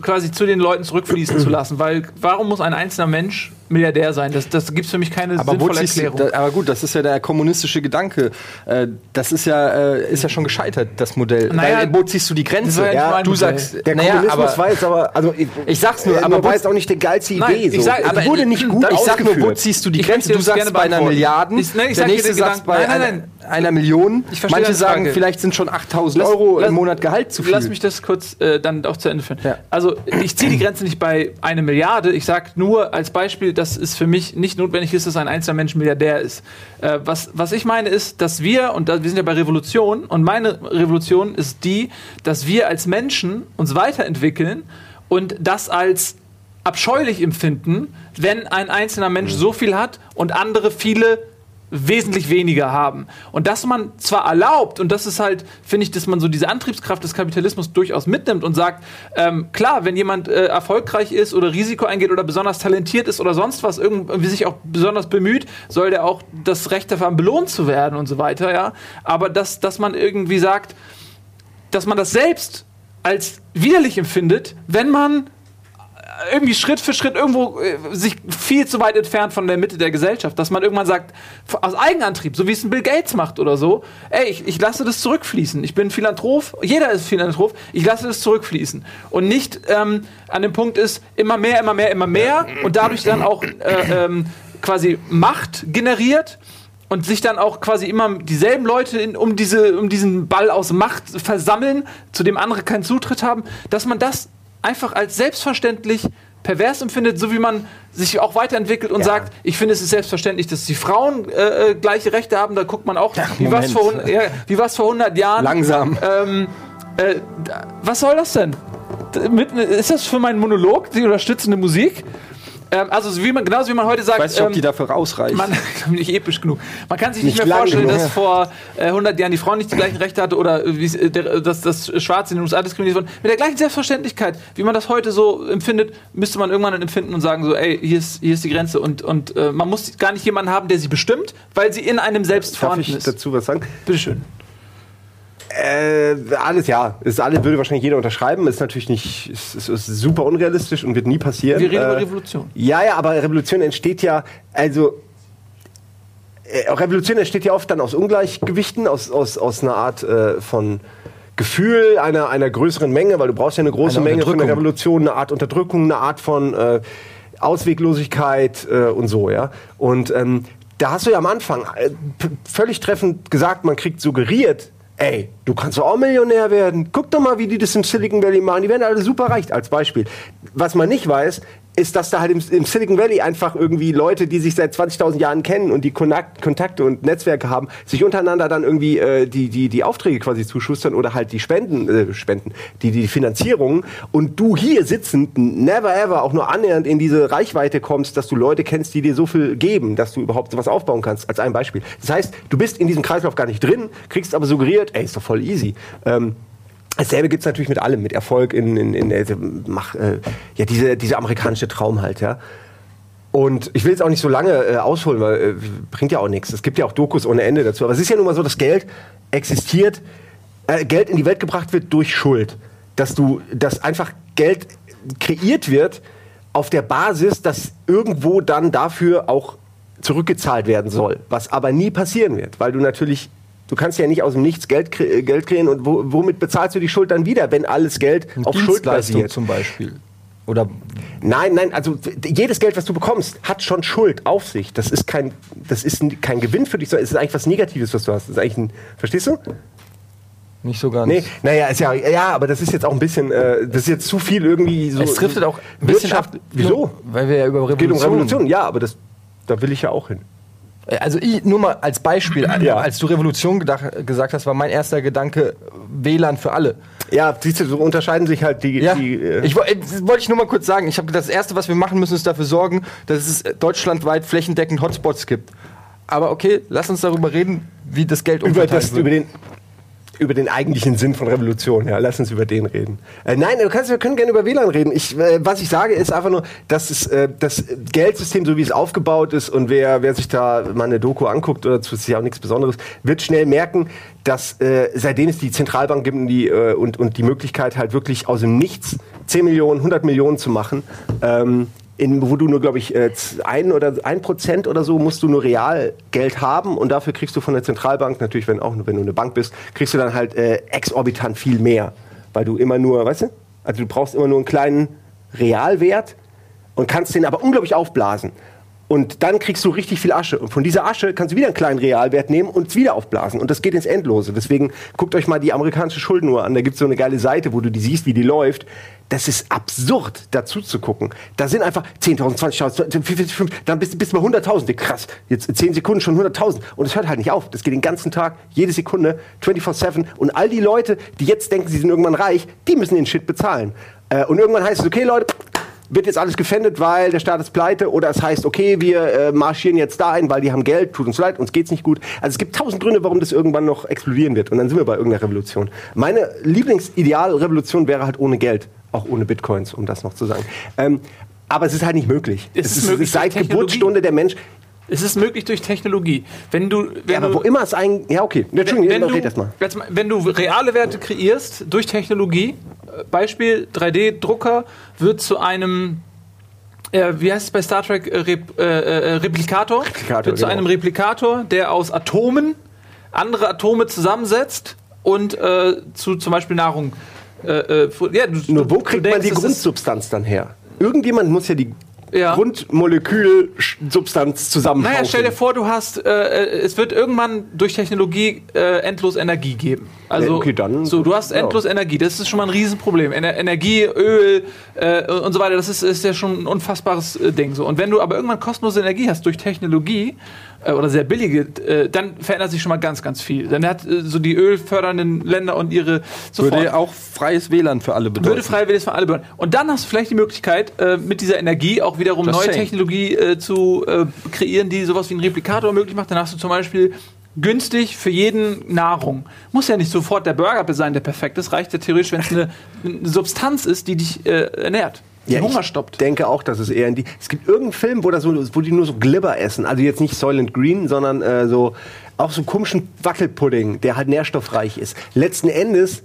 quasi zu den Leuten zurückfließen zu lassen. Weil warum muss ein einzelner Mensch Milliardär sein? Das, das gibt es für mich keine aber, wo sinnvolle ziehst du, Erklärung. da, aber gut, das ist ja der kommunistische Gedanke. Äh, das ist ja, äh, ist ja schon gescheitert, das Modell. Naja, Weil, wo ziehst du die Grenze? ja mein du Modell. sagst, Der naja, Kommunismus aber, war jetzt aber, also ich, Ich sag's nur, äh, aber war jetzt auch nicht die geilste Idee. Nein, ich so. sag- Es aber- wurde nicht gut ich sag nur, wo ziehst du die Ich Grenze? Du sagst gerne bei einer. Milliarden, Ich- nein, ich der sag nächste sagt bei Gedanken. Nein, einer, nein, einer Million. Ich verstehe Manche deine sagen, Frage. vielleicht sind schon 8000 Lass- Euro im Monat Gehalt zu viel. Lass mich das kurz äh, dann auch zu Ende führen. Ja. Also ich ziehe die Grenze nicht bei einer Milliarde. Ich sage nur als Beispiel, dass es für mich nicht notwendig ist, dass ein einzelner Mensch Milliardär ist. Äh, was, was ich meine ist, dass wir, und da, wir sind ja bei Revolution, und meine Revolution ist die, dass wir als Menschen uns weiterentwickeln und das als abscheulich empfinden, wenn ein einzelner Mensch so viel hat und andere viele wesentlich weniger haben. Und dass man zwar erlaubt, und das ist halt, finde ich, dass man so diese Antriebskraft des Kapitalismus durchaus mitnimmt und sagt, ähm, klar, wenn jemand äh, erfolgreich ist oder Risiko eingeht oder besonders talentiert ist oder sonst was, irgendwie sich auch besonders bemüht, soll der auch das Recht dafür haben, belohnt zu werden und so weiter, ja. Aber dass, dass man irgendwie sagt, dass man das selbst als widerlich empfindet, wenn man irgendwie Schritt für Schritt irgendwo äh, sich viel zu weit entfernt von der Mitte der Gesellschaft, dass man irgendwann sagt, aus Eigenantrieb, so wie es ein Bill Gates macht oder so, ey, ich, ich lasse das zurückfließen. Ich bin Philanthrop, jeder ist Philanthrop, ich lasse das zurückfließen. Und nicht ähm, an dem Punkt ist, immer mehr, immer mehr, immer mehr und dadurch dann auch äh, ähm, quasi Macht generiert und sich dann auch quasi immer dieselben Leute in, um, diese, um diesen Ball aus Macht versammeln, zu dem andere keinen Zutritt haben, dass man das einfach als selbstverständlich pervers empfindet, so wie man sich auch weiterentwickelt und Ja. sagt, ich finde es ist selbstverständlich, dass die Frauen äh, äh, gleiche Rechte haben, da guckt man auch, wie war es vor, ja, wie vor 100 Jahren. Langsam. Ähm, äh, was soll das denn? Mit, ist das für meinen Monolog die unterstützende Musik? Ähm, also so wie man, genauso wie man heute sagt, Ich weiß nicht, ob ähm, die dafür rausreicht. <laughs> man, nicht episch genug. Man kann sich nicht, Nicht mehr vorstellen, genug. dass vor äh, 100 Jahren die Frau nicht die gleichen Rechte hatte oder äh, äh, der, dass das Schwarze in den USA diskriminiert wurde. Mit der gleichen Selbstverständlichkeit, wie man das heute so empfindet, müsste man irgendwann empfinden und sagen so, ey, hier ist, hier ist die Grenze und, und äh, man muss gar nicht jemanden haben, der sie bestimmt, weil sie in einem selbst Darf vorhanden ich ist. dazu was sagen? Bitteschön. Äh, alles ja. Ist alles würde wahrscheinlich jeder unterschreiben. Ist natürlich nicht, ist, ist, ist super unrealistisch und wird nie passieren. Wir reden über Äh, Revolution. Ja, ja, aber Revolution entsteht ja, also äh, Revolution entsteht ja oft dann aus Ungleichgewichten, aus, aus, aus einer Art äh, von Gefühl einer, einer größeren Menge, weil du brauchst ja eine große Eine Menge für eine. Revolution, eine Art Unterdrückung, eine Art von äh, Ausweglosigkeit äh, und so, ja. Und ähm, da hast du ja am Anfang äh, völlig treffend gesagt, man kriegt suggeriert, ey, du kannst doch auch Millionär werden. Guck doch mal, wie die das im Silicon Valley machen. Die werden alle super reich, als Beispiel. Was man nicht weiß, ist, dass da halt im, im Silicon Valley einfach irgendwie Leute, die sich seit 20.000 Jahren kennen und die Kontakt, Kontakte und Netzwerke haben, sich untereinander dann irgendwie äh, die, die, die Aufträge quasi zuschustern oder halt die Spenden, äh, Spenden, die, die Finanzierung und du hier sitzend never ever auch nur annähernd in diese Reichweite kommst, dass du Leute kennst, die dir so viel geben, dass du überhaupt sowas aufbauen kannst, als ein Beispiel. Das heißt, du bist in diesem Kreislauf gar nicht drin, kriegst aber suggeriert, ey, ist doch voll easy. Ähm, Dasselbe gibt's natürlich mit allem, mit Erfolg in, in, in äh, mach, äh, ja, diese, diese amerikanische Traum halt, ja. Und ich will jetzt auch nicht so lange äh, ausholen, weil äh, bringt ja auch nichts. Es gibt ja auch Dokus ohne Ende dazu. Aber es ist ja nun mal so, dass Geld existiert, äh, Geld in die Welt gebracht wird durch Schuld. Dass du, dass einfach Geld kreiert wird auf der Basis, dass irgendwo dann dafür auch zurückgezahlt werden soll. Was aber nie passieren wird, weil du natürlich Du kannst ja nicht aus dem Nichts Geld, äh, Geld kreieren und wo, womit bezahlst du die Schuld dann wieder, wenn alles Geld auf Schuld basiert? zum Beispiel. Oder Nein, nein, also jedes Geld, was du bekommst, hat schon Schuld auf sich. Das ist kein, das ist kein Gewinn für dich, sondern es ist eigentlich was Negatives, was du hast. Das ist eigentlich ein, verstehst du? nicht so ganz. Nee, naja, ist ja, ja, aber das ist jetzt auch ein bisschen, äh, das ist jetzt zu viel irgendwie so. Es driftet auch ein bisschen Wirtschaft. ab. Wieso? Weil wir ja über Geht um Revolution. Revolution, ja, aber das, da will ich ja auch hin. Also ich, nur mal als Beispiel, Ja. als du Revolution gedach, gesagt hast, war mein erster Gedanke WLAN für alle. Ja, siehst du, so unterscheiden sich halt die. Ja, die äh, ich, äh, wollte ich nur mal kurz sagen. Ich habe gedacht, das Erste, was wir machen müssen, ist dafür sorgen, dass es äh, deutschlandweit flächendeckend Hotspots gibt. Aber okay, lass uns darüber reden, wie das Geld über, umverteilt das, wird. über, den, über den eigentlichen Sinn von Revolution. Ja, lass uns über den reden. Äh, nein, du kannst, wir können gerne über WLAN reden. Ich, äh, was ich sage, ist einfach nur, dass es, äh, das Geldsystem, so wie es aufgebaut ist, und wer, wer sich da mal eine Doku anguckt, oder das ist ja auch nichts Besonderes, wird schnell merken, dass äh, seitdem es die Zentralbank gibt und die, äh, und, und die Möglichkeit halt wirklich aus dem Nichts 10 Millionen, 100 Millionen zu machen, ähm, in, wo du nur, glaube ich, äh, ein oder ein Prozent oder so musst du nur Realgeld haben und dafür kriegst du von der Zentralbank, natürlich, wenn auch wenn du eine Bank bist, kriegst du dann halt äh, exorbitant viel mehr. Weil du immer nur, weißt du? Also du brauchst immer nur einen kleinen Realwert und kannst den aber unglaublich aufblasen. Und dann kriegst du richtig viel Asche. Und von dieser Asche kannst du wieder einen kleinen Realwert nehmen und es wieder aufblasen. Und das geht ins Endlose. Deswegen guckt euch mal die amerikanische Schuldenuhr an. Da gibt es so eine geile Seite, wo du die siehst, wie die läuft. Das ist absurd, dazu zu gucken. Da sind einfach 10.000, 20.000, 50.000, dann bist, bist du bei 100.000. Krass, jetzt in 10 Sekunden schon 100.000. Und es hört halt nicht auf. Das geht den ganzen Tag, jede Sekunde, 24-7. Und all die Leute, die jetzt denken, sie sind irgendwann reich, die müssen den Shit bezahlen. Äh, und irgendwann heißt es, okay, Leute, wird jetzt alles gefändet, weil der Staat ist pleite oder es heißt, okay, wir äh, marschieren jetzt da ein, weil die haben Geld, tut uns leid, uns geht's nicht gut. Also es gibt tausend Gründe, warum das irgendwann noch explodieren wird und dann sind wir bei irgendeiner Revolution. Meine Lieblingsidealrevolution wäre halt ohne Geld, auch ohne Bitcoins, um das noch zu sagen. Ähm, aber es ist halt nicht möglich. Es ist möglich seit durch Technologie. Geburtsstunde der Mensch. Es ist möglich durch Technologie. Wenn du, wenn Ja, aber du, wo immer es ein. Ja, okay. Entschuldigung, wenn, red du, erst mal. jetzt mal, wenn du reale Werte kreierst durch Technologie, äh, Beispiel 3D-Drucker wird zu einem, äh, wie heißt es bei Star Trek, äh, Rep, äh, äh, Replikator, Replikator, wird zu genau. einem Replikator, der aus Atomen andere Atome zusammensetzt und zu zum Beispiel Nahrung. Ja, du, Nur wo du kriegt denkst, man die Grundsubstanz dann her? Irgendjemand muss ja die Ja. Grundmolekülsubstanz zusammenbauen. Naja, stell dir vor, du hast, äh, äh, es wird irgendwann durch Technologie äh, endlos Energie geben. Also, okay, dann- so, du hast ja. endlos Energie. Das ist schon mal ein Riesenproblem. Ener Energie, Öl äh, und so weiter, das ist, ist ja schon ein unfassbares äh, Ding. So. Und wenn du aber irgendwann kostenlose Energie hast durch Technologie äh, oder sehr billige, dann verändert sich schon mal ganz, ganz viel. Dann hat so die ölfördernden Länder und ihre sofort Würde auch freies WLAN für alle bedeuten. würde freiwillig für alle bedeuten. Und dann hast du vielleicht die Möglichkeit, mit dieser Energie auch wiederum Just neue saying. Technologie äh, zu äh, kreieren, die sowas wie einen Replikator möglich macht. Dann hast du zum Beispiel günstig für jeden Nahrung. Muss ja nicht sofort der Burger sein, der perfekt ist. Reicht ja theoretisch, wenn es eine, eine Substanz ist, die dich äh, ernährt, Ja, Hunger ich stoppt. denke auch, dass es eher in die. Es gibt irgendeinen Film, wo, das so, wo die nur so Glibber essen. Also jetzt nicht Soylent Green, sondern äh, so auch so komischen Wackelpudding, der halt nährstoffreich ist. Letzten Endes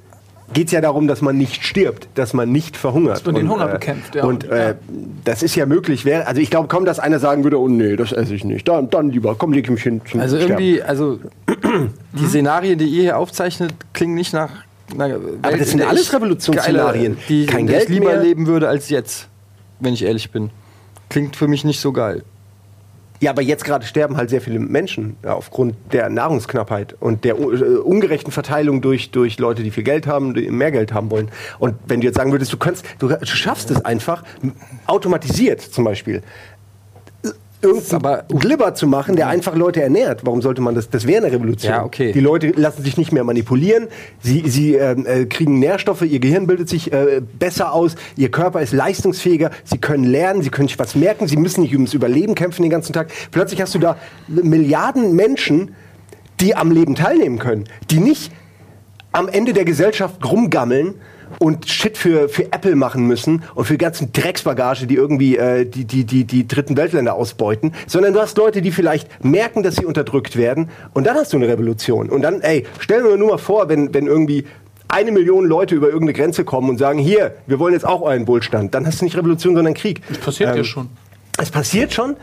geht es ja darum, dass man nicht stirbt, dass man nicht verhungert. Dass man den Hunger bekämpft, ja. Und äh, das ist ja möglich. Wär, also ich glaube kaum, dass einer sagen würde, oh nee, das esse ich nicht. Dann, dann lieber, komm, leg ich mich hin zum Also Sterben. irgendwie, also <clears throat> die Szenarien, die ihr hier aufzeichnet, klingen nicht nach einer Welt, das sind alles Revolutionsszenarien. Die, Kein in der Geld ich lieber mehr. leben würde als jetzt, wenn ich ehrlich bin. Klingt für mich nicht so geil. Ja, aber jetzt gerade sterben halt sehr viele Menschen ja, aufgrund der Nahrungsknappheit und der äh, ungerechten Verteilung durch, durch Leute, die viel Geld haben, die mehr Geld haben wollen. Und wenn du jetzt sagen würdest, du kannst, du schaffst es einfach, automatisiert zum Beispiel, irgendeinen aber- Glibber zu machen, der einfach Leute ernährt. Warum sollte man das? Das wäre eine Revolution. Ja, okay. Die Leute lassen sich nicht mehr manipulieren. Sie, sie ähm, äh, kriegen Nährstoffe. Ihr Gehirn bildet sich äh, besser aus. Ihr Körper ist leistungsfähiger. Sie können lernen. Sie können sich was merken. Sie müssen nicht ums Überleben kämpfen den ganzen Tag. Plötzlich hast du da Milliarden Menschen, die am Leben teilnehmen können, die nicht am Ende der Gesellschaft rumgammeln und Shit für, für Apple machen müssen und für die ganzen Drecksbagage, die irgendwie äh, die, die, die, die dritten Weltländer ausbeuten, sondern du hast Leute, die vielleicht merken, dass sie unterdrückt werden und dann hast du eine Revolution. Und dann, ey, stellen wir nur mal vor, wenn, wenn irgendwie eine Million Leute über irgendeine Grenze kommen und sagen, hier, wir wollen jetzt auch euren Wohlstand, dann hast du nicht Revolution, sondern Krieg. Das passiert ja Ähm, schon. Es passiert schon,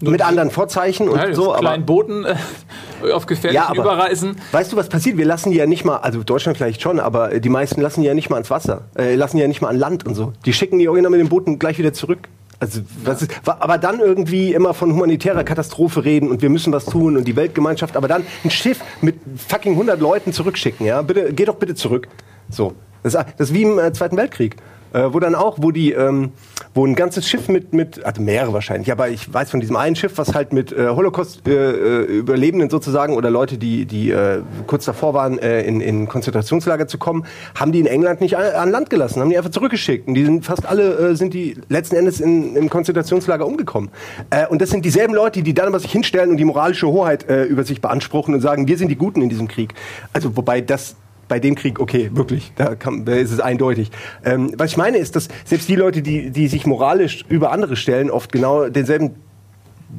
mit anderen Vorzeichen und Ja, so, auf aber kleinen Booten äh, auf gefährlichen ja, aber Überreisen. Weißt du, was passiert? Wir lassen die ja nicht mal, also Deutschland vielleicht schon, aber äh, die meisten lassen die ja nicht mal ans Wasser, äh, lassen die ja nicht mal an Land und so. Die schicken die original mit den Booten gleich wieder zurück. Also, was ist, aber dann irgendwie immer von humanitärer Katastrophe reden und wir müssen was tun und die Weltgemeinschaft, aber dann ein Schiff mit fucking 100 Leuten zurückschicken, ja? Bitte, geh doch bitte zurück. So. Das, ist- das ist wie im äh, Zweiten Weltkrieg. Äh, wo dann auch, wo die, ähm, wo ein ganzes Schiff mit, mit, also mehrere wahrscheinlich, aber ich weiß von diesem einen Schiff, was halt mit äh, Holocaust-Überlebenden sozusagen oder Leute, die, die äh, kurz davor waren, äh, in, in Konzentrationslager zu kommen, haben die in England nicht an, an Land gelassen, haben die einfach zurückgeschickt. Und die sind fast alle, äh, sind die letzten Endes in, im Konzentrationslager umgekommen. Äh, und das sind dieselben Leute, die dann aber sich hinstellen und die moralische Hoheit äh, über sich beanspruchen und sagen, wir sind die Guten in diesem Krieg. Also wobei das bei dem Krieg, okay, wirklich, da, kann, da ist es eindeutig. Ähm, was ich meine ist, dass selbst die Leute, die, die sich moralisch über andere stellen, oft genau denselben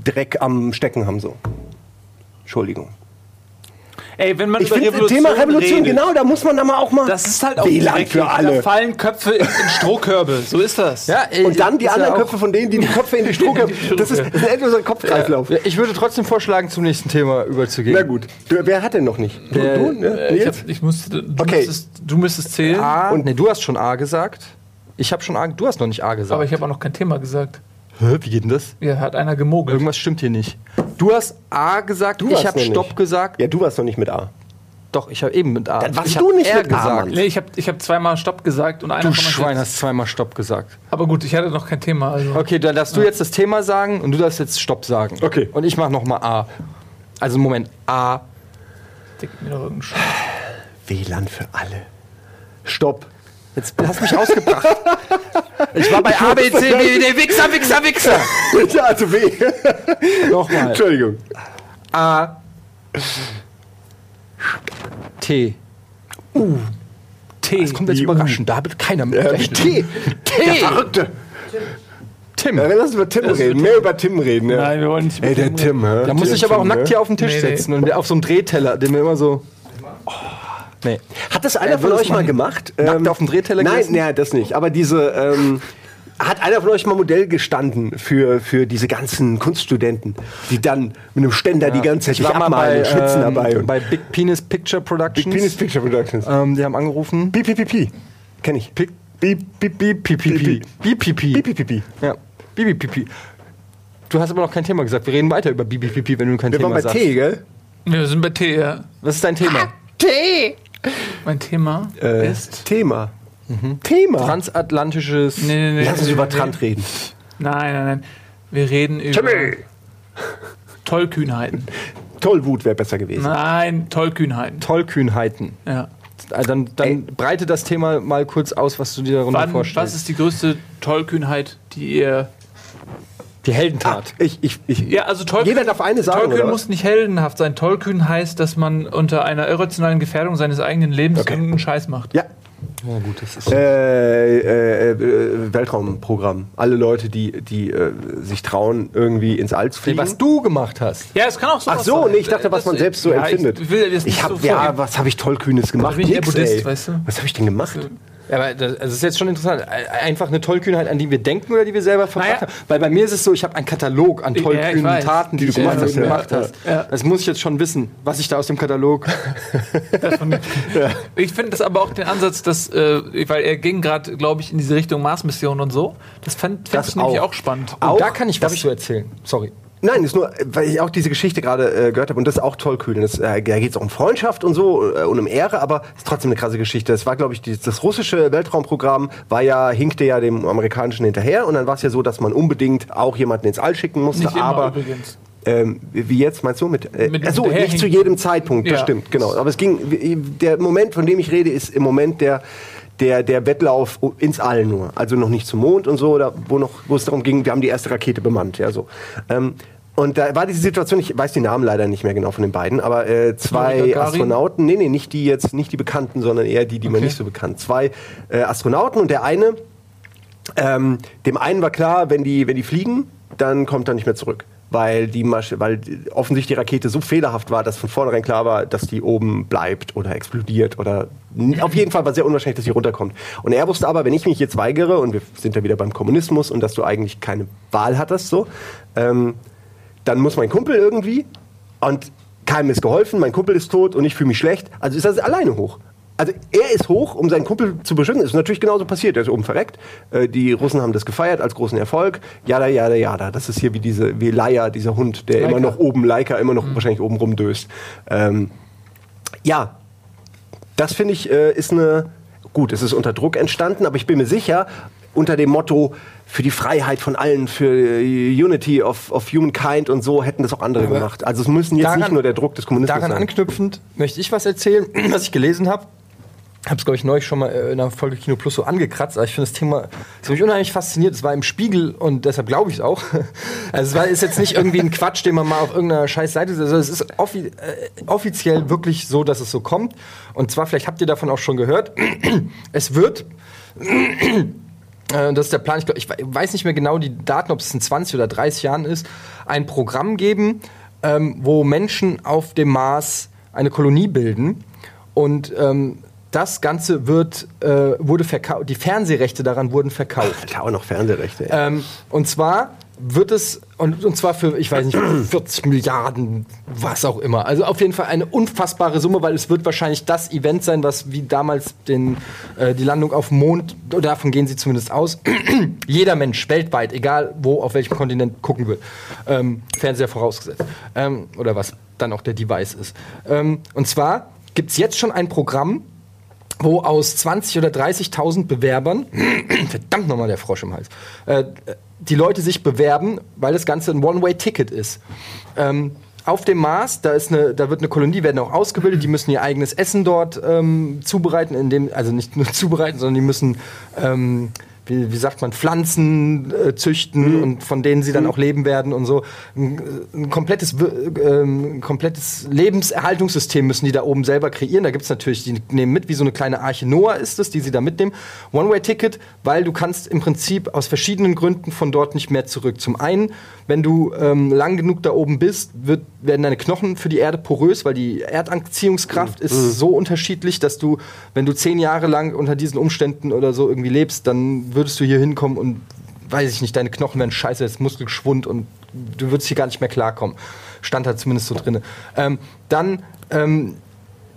Dreck am Stecken haben so. Entschuldigung. Ey, wenn man Ich über finde Revolution Thema Revolution, redet, genau, da muss man dann mal auch mal Das ist halt auch WLAN für Da alle. fallen Köpfe in, in Strohkörbe. So ist das. ey, Und dann die ja anderen auch- Köpfe von denen, die die Köpfe in die Strohköpfe. <laughs> Das ist, das ist ein endloser Kopfkreislauf. Ja, ich würde trotzdem vorschlagen, zum nächsten Thema überzugehen. Na gut. Du, wer hat denn noch nicht? Du, Der- du ne? Äh, ich, Nils? hab, ich musste, du, Okay. müsstest, du müsstest zählen, A, nee, du hast schon A gesagt. Ich habe schon A, du hast noch nicht A gesagt. aber ich habe auch noch kein Thema gesagt. Hä, wie geht denn das? Ja, hat einer gemogelt. Irgendwas stimmt hier nicht. Du hast A gesagt, Du ich habe Stopp nicht. gesagt. Ja, du warst noch nicht mit A. Doch, ich habe eben mit A. Dann warst ich du nicht R mit A, gesagt. Nee, ich habe ich hab zweimal Stopp gesagt und einer Du Schwein hast zweimal Stopp gesagt. Aber gut, ich hatte noch kein Thema. Also. Okay, dann darfst du jetzt das Thema sagen und du darfst jetzt Stopp sagen. Okay. Und ich mache nochmal A. Also Moment, A. Dick mir doch irgendeinen. WLAN für alle. Stopp. Jetzt hast du mich rausgebracht. Ich war bei A, B, C, D, D, Wichser, Wichser, Wichser. also W. Nochmal. Entschuldigung. A. T. T. Das kommt jetzt überraschend. Da hat keiner mit Äh. T. T. Der Verrückte. Tim. Ja, lass uns über Tim reden. Mehr über Tim reden. Ja. Nein, wir wollen nicht Ey, der Tim, hä? Da muss Der ich aber auch Tim, nackt hier auf den Tisch setzen und der auf so einem Drehteller, den wir immer so. Nee. Hat das einer Er von euch mal gemacht? Nackt auf dem Drehteller Nein, gegessen? nee, das nicht. Aber diese. Ähm, hat einer von euch mal Modell gestanden für, für diese ganzen Kunststudenten, die dann mit einem Ständer die ganze Zeit Ich war sich mal bei, abmalen und schwitzen ähm, dabei? Und bei Big Penis Picture Productions. Penis Picture Productions. Ähm, die haben angerufen. BPPP. Kenn ich. Piep, piep. BPPP. Ja. Piep. Du hast aber noch kein Thema gesagt. Wir reden weiter über piep, wenn du kein Wir Thema waren bei sagst. T, gell? Wir sind bei T, ja. Was ist dein Thema? T. Mein Thema Äh, ist. Thema. Thema. Transatlantisches. Nee, nee, nee. Lass uns nee, über nee. Trant reden. Nein, nein, nein. Wir reden über Timmy. Tollkühnheiten. Tollwut wäre besser gewesen. Nein, Tollkühnheiten. Tollkühnheiten. Ja. Also dann dann breite das Thema mal kurz aus, was du dir darunter Wann, vorstellst. was ist die größte Tollkühnheit, die ihr. Die Heldentat? Ich, ich, ich, Ja, also Tollkühn, Jeder darf eine sagen, Tollkühn muss nicht heldenhaft sein. Tollkühn heißt, dass man unter einer irrationalen Gefährdung seines eigenen Lebens Okay. irgendeinen Scheiß macht. Ja, Ja, gut, das ist. äh, äh, äh, Weltraumprogramm. Alle Leute, die, die äh, sich trauen, irgendwie ins All zu fliegen. was du gemacht hast. Ja, es kann auch so Ach so, nee, ich dachte, was man selbst so empfindet. Ich will das nicht Ich hab, so ja, was habe ich Tollkühnes gemacht? bin ich eher Nix, Buddhist, weißt du? Was habe ich denn gemacht? Ja, aber das, also ist jetzt schon interessant. Einfach eine Tollkühnheit, an die wir denken oder die wir selber verbracht Naja. haben. Weil bei mir ist es so, ich habe einen Katalog an Ja, tollkühnen weiß. Taten, die, du gemacht, hast, hast, gemacht ja. hast. Ja. Das muss ich jetzt schon wissen, was ich da aus dem Katalog. <laughs> Ich finde das aber auch den Ansatz, dass, äh, weil er ging gerade, glaube ich, in diese Richtung Mars-Mission und so. Das fand, fand Das ich nämlich auch. auch spannend. Und Auch da kann ich was zu erzählen. Sorry. Nein, ist nur, weil ich auch diese Geschichte gerade äh, gehört habe und das ist auch tollkühn. Das, äh, da geht es auch um Freundschaft und so äh, und um Ehre, aber ist trotzdem eine krasse Geschichte. Das war, glaube ich, die, das russische Weltraumprogramm war ja, hinkte ja dem amerikanischen hinterher und dann war es ja so, dass man unbedingt auch jemanden ins All schicken musste, Nicht aber übrigens. Ähm, wie jetzt meinst du mit? Äh, Mit hinterherhinken. nicht zu jedem Zeitpunkt, das Ja. stimmt, genau. Aber es ging, der Moment, von dem ich rede, ist im Moment der der der Wettlauf ins All nur, also noch nicht zum Mond und so, oder wo noch, wo es darum ging, wir haben die erste Rakete bemannt, ja so. Ähm, und da war diese Situation, ich weiß die Namen leider nicht mehr genau von den beiden, aber äh, zwei? Astronauten, nee, nee, nicht die jetzt, nicht die Bekannten, sondern eher die, die man Okay. nicht so bekannt. Zwei äh, Astronauten und der eine, ähm, dem einen war klar, wenn die, wenn die fliegen, dann kommt er nicht mehr zurück. Weil, die weil offensichtlich die Rakete so fehlerhaft war, dass von vornherein klar war, dass die oben bleibt oder explodiert oder auf jeden Fall war sehr unwahrscheinlich, dass sie runterkommt. Und er wusste aber, wenn ich mich jetzt weigere, und wir sind da wieder beim Kommunismus und dass du eigentlich keine Wahl hattest, so, ähm, dann muss mein Kumpel irgendwie und keinem ist geholfen, mein Kumpel ist tot und ich fühle mich schlecht. Also ist er alleine hoch. Also er ist hoch, um seinen Kumpel zu beschützen. Ist natürlich genauso passiert. Er ist oben verreckt. Äh, die Russen haben das gefeiert als großen Erfolg. Jada, jada, jada. Das ist hier wie diese, wie Laia, dieser Hund, der immer noch oben, Laika, immer noch wahrscheinlich oben rumdöst. Ähm, ja, das finde ich äh, ist eine gut. Es ist unter Druck entstanden, aber ich bin mir sicher unter dem Motto für die Freiheit von allen, für Unity of, of Humankind und so hätten das auch andere gemacht. Also es müssen jetzt daran- nicht nur der Druck des Kommunismus Daran sein. anknüpfend möchte ich was erzählen, <clears throat> was ich gelesen habe. Hab's, glaube ich, neulich schon mal äh, in einer Folge Kino Plus so angekratzt, aber ich finde das Thema, mich unheimlich fasziniert. Es war im Spiegel und deshalb glaube ich es auch. <laughs> Also es war, ist jetzt nicht irgendwie ein Quatsch, den man mal auf irgendeiner scheiß Seite, also es ist offi äh, offiziell wirklich so, dass es so kommt. Und zwar, vielleicht habt ihr davon auch schon gehört, <clears throat> es wird <clears throat> äh, das ist der Plan, ich, glaub, ich we- weiß nicht mehr genau die Daten, ob es in 20 oder 30 Jahren ist, ein Programm geben, ähm, wo Menschen auf dem Mars eine Kolonie bilden. Und ähm, das Ganze wird, äh, wurde verkauft, die Fernsehrechte daran wurden verkauft. Alter, auch noch Fernsehrechte. Ähm, und zwar wird es, und, und zwar für, ich weiß nicht, <clears throat> 40 Milliarden, was auch immer. Also auf jeden Fall eine unfassbare Summe, weil es wird wahrscheinlich das Event sein, was wie damals den, äh, die Landung auf dem Mond, davon gehen sie zumindest aus, <clears throat> jeder Mensch weltweit, egal wo, auf welchem Kontinent gucken wird. Ähm, Fernseher vorausgesetzt. Ähm, oder was dann auch der Device ist. Ähm, und zwar gibt es jetzt schon ein Programm, wo aus 20 oder 30.000 Bewerbern, <clears throat> verdammt nochmal der Frosch im Hals, äh, die Leute sich bewerben, weil das Ganze ein One-Way-Ticket ist. Ähm, auf dem Mars, da, ist eine, da wird eine Kolonie, werden auch ausgebildet, die müssen ihr eigenes Essen dort ähm, zubereiten, in dem, also nicht nur <laughs> zubereiten, sondern die müssen ähm, wie, wie sagt man, Pflanzen äh, züchten und von denen sie dann auch leben werden und so. Ein, ein komplettes, ähm, komplettes Lebenserhaltungssystem müssen die da oben selber kreieren. Da gibt's natürlich, die nehmen mit, wie so eine kleine Arche Noah ist es, die sie da mitnehmen. One-Way-Ticket, weil du kannst im Prinzip aus verschiedenen Gründen von dort nicht mehr zurück. Zum einen, wenn du ähm, lang genug da oben bist, wird, werden deine Knochen für die Erde porös, weil die Erdanziehungskraft ist so unterschiedlich, dass du, wenn du zehn Jahre lang unter diesen Umständen oder so irgendwie lebst, dann würdest du hier hinkommen und weiß ich nicht, deine Knochen werden scheiße, ist Muskelschwund und du würdest hier gar nicht mehr klarkommen. Stand da zumindest so drin. Ähm, dann ähm,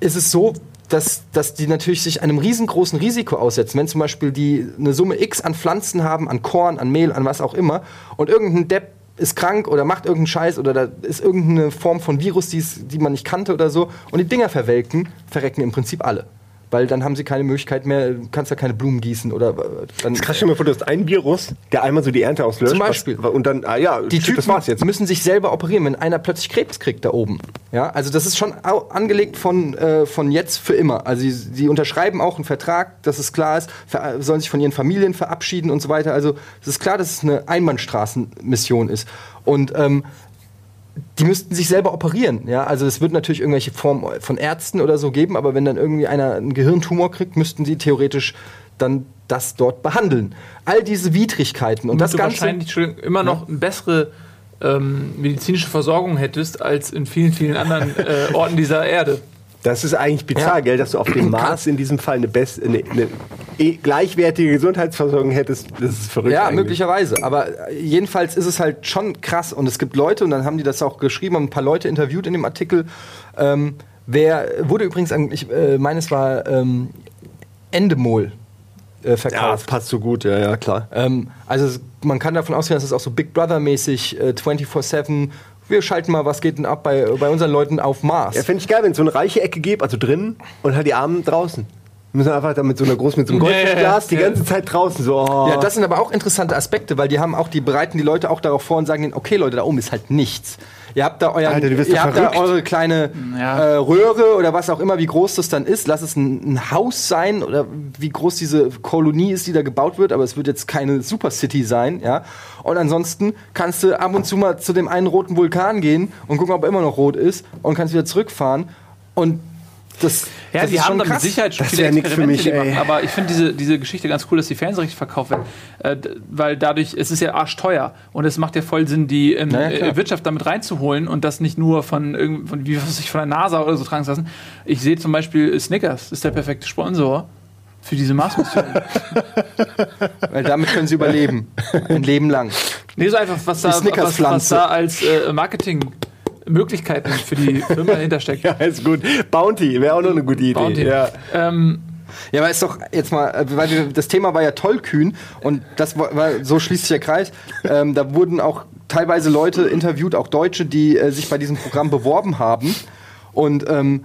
ist es so, dass, dass die natürlich sich einem riesengroßen Risiko aussetzen. Wenn zum Beispiel die eine Summe X an Pflanzen haben, an Korn, an Mehl, an was auch immer, und irgendein Depp ist krank oder macht irgendeinen Scheiß oder da ist irgendeine Form von Virus, die man nicht kannte oder so, und die Dinger verwelken, verrecken im Prinzip alle. Weil dann haben sie keine Möglichkeit mehr, du kannst ja keine Blumen gießen oder äh, dann. Krass, stell mal vor, du hast einen Virus, der einmal so die Ernte auslöst. Zum Beispiel. Was, und dann, ah ja, die shit, Typen das war's jetzt. müssen sich selber operieren, wenn einer plötzlich Krebs kriegt da oben. Ja, also das ist schon angelegt von, äh, von jetzt für immer. Also sie, sie unterschreiben auch einen Vertrag, dass es klar ist, sollen sich von ihren Familien verabschieden und so weiter. Also es ist klar, dass es eine Einbahnstraßenmission ist. Und ähm, die müssten sich selber operieren. Ja? Also es wird natürlich irgendwelche Formen von Ärzten oder so geben, aber wenn dann irgendwie einer einen Gehirntumor kriegt, müssten sie theoretisch dann das dort behandeln. All diese Widrigkeiten und das du Ganze. wahrscheinlich immer noch eine bessere ähm, medizinische Versorgung hättest als in vielen, vielen anderen äh, Orten dieser Erde. Das ist eigentlich bizarr, Ja. gell, dass du auf dem <clears throat> Mars in diesem Fall eine, best, eine, eine eh gleichwertige Gesundheitsversorgung hättest. Das ist verrückt. Ja, eigentlich. möglicherweise. Aber jedenfalls ist es halt schon krass. Und es gibt Leute, und dann haben die das auch geschrieben, haben ein paar Leute interviewt in dem Artikel. Ähm, wer wurde übrigens, an, ich äh, meine, es war ähm, Endemol äh, Ja, verkauft. passt so gut, ja, ja, klar. Ähm, also man kann davon ausgehen, dass es auch so Big Brother-mäßig äh, 24-7. Wir schalten mal, was geht denn ab bei, bei unseren Leuten auf Mars. Ja, fände ich geil, wenn es so eine reiche Ecke gibt, also drinnen und halt die Armen draußen. Wir müssen einfach da mit so einer großen, mit so einem Goldglas die ganze Zeit draußen so. Oh. Ja, das sind aber auch interessante Aspekte, weil die haben auch, die bereiten die Leute auch darauf vor und sagen denen, okay Leute, da oben ist halt nichts. Ihr habt da, euren, Alter, ihr habt da eure kleine Ja. äh, Röhre oder was auch immer, wie groß das dann ist. Lass es ein, ein Haus sein oder wie groß diese Kolonie ist, die da gebaut wird, aber es wird jetzt keine Supercity sein, ja. Und ansonsten kannst du ab und zu mal zu dem einen roten Vulkan gehen und gucken, ob er immer noch rot ist und kannst wieder zurückfahren und das, Ja, das die ist haben schon da mit krass. Sicherheit schon Das viele Experimente, mich, machen. Aber ich finde diese, diese Geschichte ganz cool, dass die Fernsehrechte verkauft werden. Äh, weil dadurch, es ist ja arschteuer. Und es macht ja voll Sinn, die ähm, Na ja, klar. äh, Wirtschaft damit reinzuholen und das nicht nur von, von wie was ich von der NASA oder so tragen zu lassen. Ich sehe zum Beispiel Snickers, ist der perfekte Sponsor für diese Mars-Mission. <laughs> Weil damit können sie überleben. <laughs> Ein Leben lang. nee, so einfach, was da, was, was da als äh, Marketing-Möglichkeiten für die Firma dahinter steckt. <laughs> Ja, ist gut. Bounty wäre auch noch eine gute Idee. Bounty. Ja. Ähm, Ja, aber ist doch jetzt mal, äh, weil wir, das Thema war ja tollkühn und das war, war so schließt sich der Kreis. Ähm, da wurden auch teilweise Leute interviewt, auch Deutsche, die äh, sich bei diesem Programm beworben haben. Und ähm,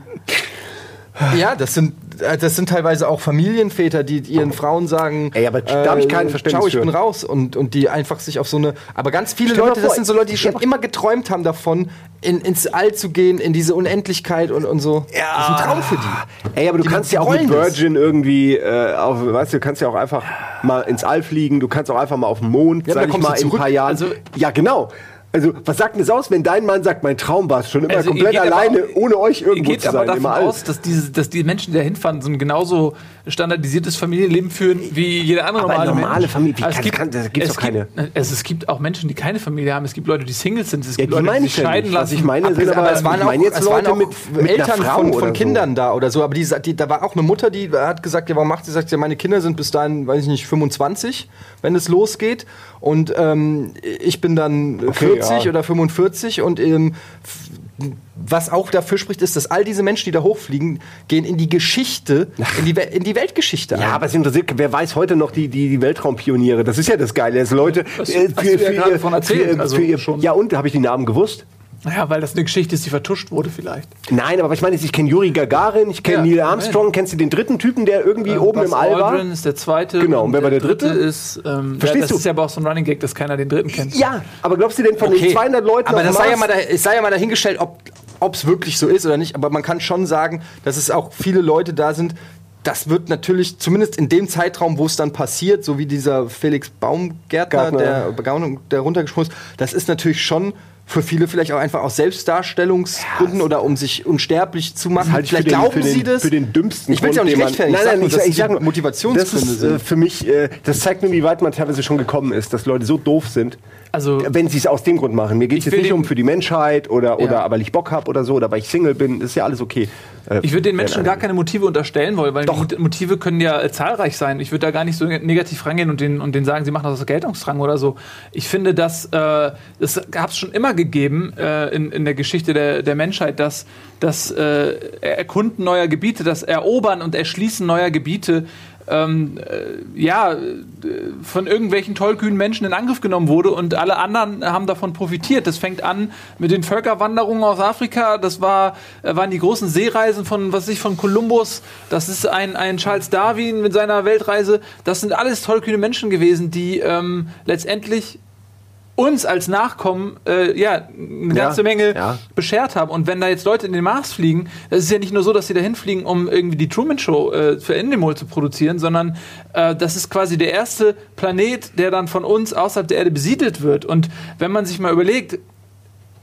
ja, das sind äh, das sind teilweise auch Familienväter, die ihren Frauen sagen, äh, Ey, aber da hab ich kein Verständnis Ciao, ich für. bin raus und und die einfach sich auf so eine, aber ganz viele Stell Leute, mal das vor, sind so Leute, die schon immer geträumt haben davon, in, ins All zu gehen, in diese Unendlichkeit und und so. Das ist ein Traum für die. Ey, aber du Die kannst ja auch mit wollen das. Virgin irgendwie, äh, auf, weißt du, du kannst ja auch einfach mal ins All fliegen, du kannst auch einfach mal auf den Mond, Ja, sag ich mal, in ein paar Jahren. Also- ja, genau. Also, was sagt denn das aus, wenn dein Mann sagt, mein Traum war es schon immer Also, komplett aber alleine, auch- ohne euch irgendwo geht zu aber sein, davon im All? aus, dass, diese, dass die Menschen, die da hinfahren, so ein genauso standardisiertes Familienleben führen wie jeder andere Aber normale normale Mensch. Familie, wie Also kann- kann- da gibt's es doch keine. Gibt, es, es gibt auch Menschen, die keine Familie haben. Es gibt Leute, die Singles sind. Es Ja, gibt die Leute, die ich sich ja scheiden nicht. Was lassen. ich meine, sind aber, aber, es waren auch, meine jetzt es waren auch mit, mit Eltern von, von so. Kindern da oder so. Aber die, die, da war auch eine Mutter, die hat gesagt, ja, warum macht sie? Sagt ja, meine Kinder sind bis dahin, weiß ich nicht, 25, wenn es losgeht. Und ähm, ich bin dann Okay, 40 ja. oder 45 und ähm, was auch dafür spricht, ist, dass all diese Menschen, die da hochfliegen, gehen in die Geschichte, <laughs> in die, We- in die Weltgeschichte Ja, ein. aber es interessiert, wer weiß heute noch die, die, die Weltraumpioniere? Das ist ja das Geile. dass Leute Das äh, ja gerade von erzählt, für, also für ihr. Ja, und habe ich die Namen gewusst? Naja, weil das eine Geschichte ist, die vertuscht wurde vielleicht. Nein, aber ich meine, ich kenne Juri Gagarin, ich kenne Ja, Neil Armstrong. Kennst du den dritten Typen, der irgendwie oben Buzz im All war? Aldrin ist der zweite. Genau, und wer war der dritte? ist, ähm, Verstehst ja, das du? ist ja aber auch so ein Running Gag, dass keiner den dritten kennt. Ja, aber glaubst du denn von den 200 Leuten aber auf das sei ja, mal da, es sei ja mal dahingestellt, ob es wirklich so ist oder nicht. Aber man kann schon sagen, dass es auch viele Leute da sind. Das wird natürlich, zumindest in dem Zeitraum, wo es dann passiert, so wie dieser Felix Baumgärtner, Gärtner. der, Begauung- der runtergesprungen ist, das ist natürlich schon für viele vielleicht auch einfach aus Selbstdarstellungsgründen oder um sich unsterblich zu machen. halte ich vielleicht den, glauben den, sie das. Für den dümmsten Ich will's ja auch nicht rechtfertigen. Nein, nein, ich, dass ich die sag nur, Motivationsgründe das ist, sind. äh, für mich, äh, das zeigt mir, wie weit man teilweise schon gekommen ist, dass Leute so doof sind. Also- wenn sie es aus dem Grund machen. Mir geht es jetzt nicht um für die Menschheit oder, oder Ja. weil ich Bock habe oder so oder weil ich Single bin. Das ist ja alles okay. Äh, Ich würde den Menschen gar keine Motive unterstellen wollen, weil Doch. Motive können ja äh, zahlreich sein. Ich würde da gar nicht so negativ rangehen und denen, und denen sagen, sie machen das aus Geltungsdrang oder so. Ich finde, dass äh, es gab es schon immer gegeben äh, in, in der Geschichte der, der Menschheit, dass das äh, Erkunden neuer Gebiete, das Erobern und Erschließen neuer Gebiete ähm, äh, ja, äh, von irgendwelchen tollkühnen Menschen in Angriff genommen wurde und alle anderen haben davon profitiert. Das fängt an mit den Völkerwanderungen aus Afrika, das war, äh, waren die großen Seereisen von, was weiß ich, von Kolumbus, das ist ein, ein Charles Darwin mit seiner Weltreise, das sind alles tollkühne Menschen gewesen, die ähm, letztendlich uns als Nachkommen äh, ja eine Ja, ganze Menge ja. beschert haben. Und wenn da jetzt Leute in den Mars fliegen, das ist ja nicht nur so, dass sie dahin fliegen, um irgendwie die Truman Show äh, für Endemol zu produzieren, sondern äh, das ist quasi der erste Planet, der dann von uns außerhalb der Erde besiedelt wird. Und wenn man sich mal überlegt,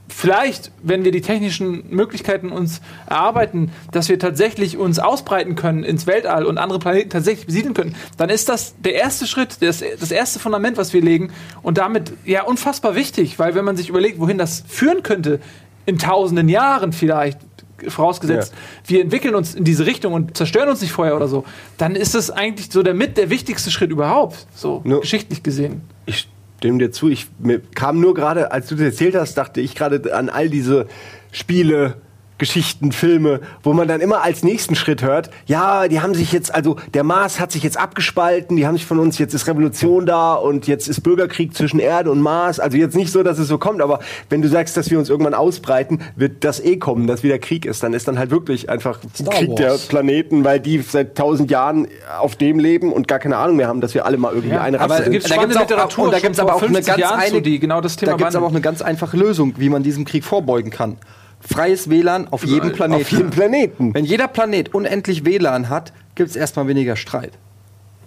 vielleicht, wenn wir die technischen Möglichkeiten uns erarbeiten, dass wir tatsächlich uns ausbreiten können ins Weltall und andere Planeten tatsächlich besiedeln können, dann ist das der erste Schritt, das, das erste Fundament, was wir legen und damit ja unfassbar wichtig, weil wenn man sich überlegt, wohin das führen könnte, in tausenden Jahren vielleicht, vorausgesetzt, wir entwickeln uns in diese Richtung und zerstören uns nicht vorher oder so, dann ist es eigentlich so der mit der wichtigste Schritt überhaupt, so Nur- geschichtlich gesehen. Ich stimme dir zu. Ich mir kam nur gerade, als du das erzählt hast, dachte ich gerade an all diese Spiele. Geschichten, Filme, wo man dann immer als nächsten Schritt hört, ja, die haben sich jetzt, also der Mars hat sich jetzt abgespalten, die haben sich von uns, jetzt ist Revolution da und jetzt ist Bürgerkrieg zwischen Erde und Mars. Also jetzt nicht so, dass es so kommt, aber wenn du sagst, dass wir uns irgendwann ausbreiten, wird das eh kommen, dass wieder Krieg ist. Dann ist dann halt wirklich einfach Krieg der Wars. Planeten, weil die seit tausend Jahren auf dem leben und gar keine Ahnung mehr haben, dass wir alle mal irgendwie Ja, eine aber Rasse da sind. gibt's Da gibt's spannende auch- Literatur da gibt's vor aber auch 50 eine ganz eine, zu, genau das Thema Da gibt es aber auch eine ganz einfache Lösung, wie man diesem Krieg vorbeugen kann. Freies WLAN auf jedem Planeten. Auf jedem Planeten. Wenn jeder Planet unendlich WLAN hat, gibt es erstmal weniger Streit.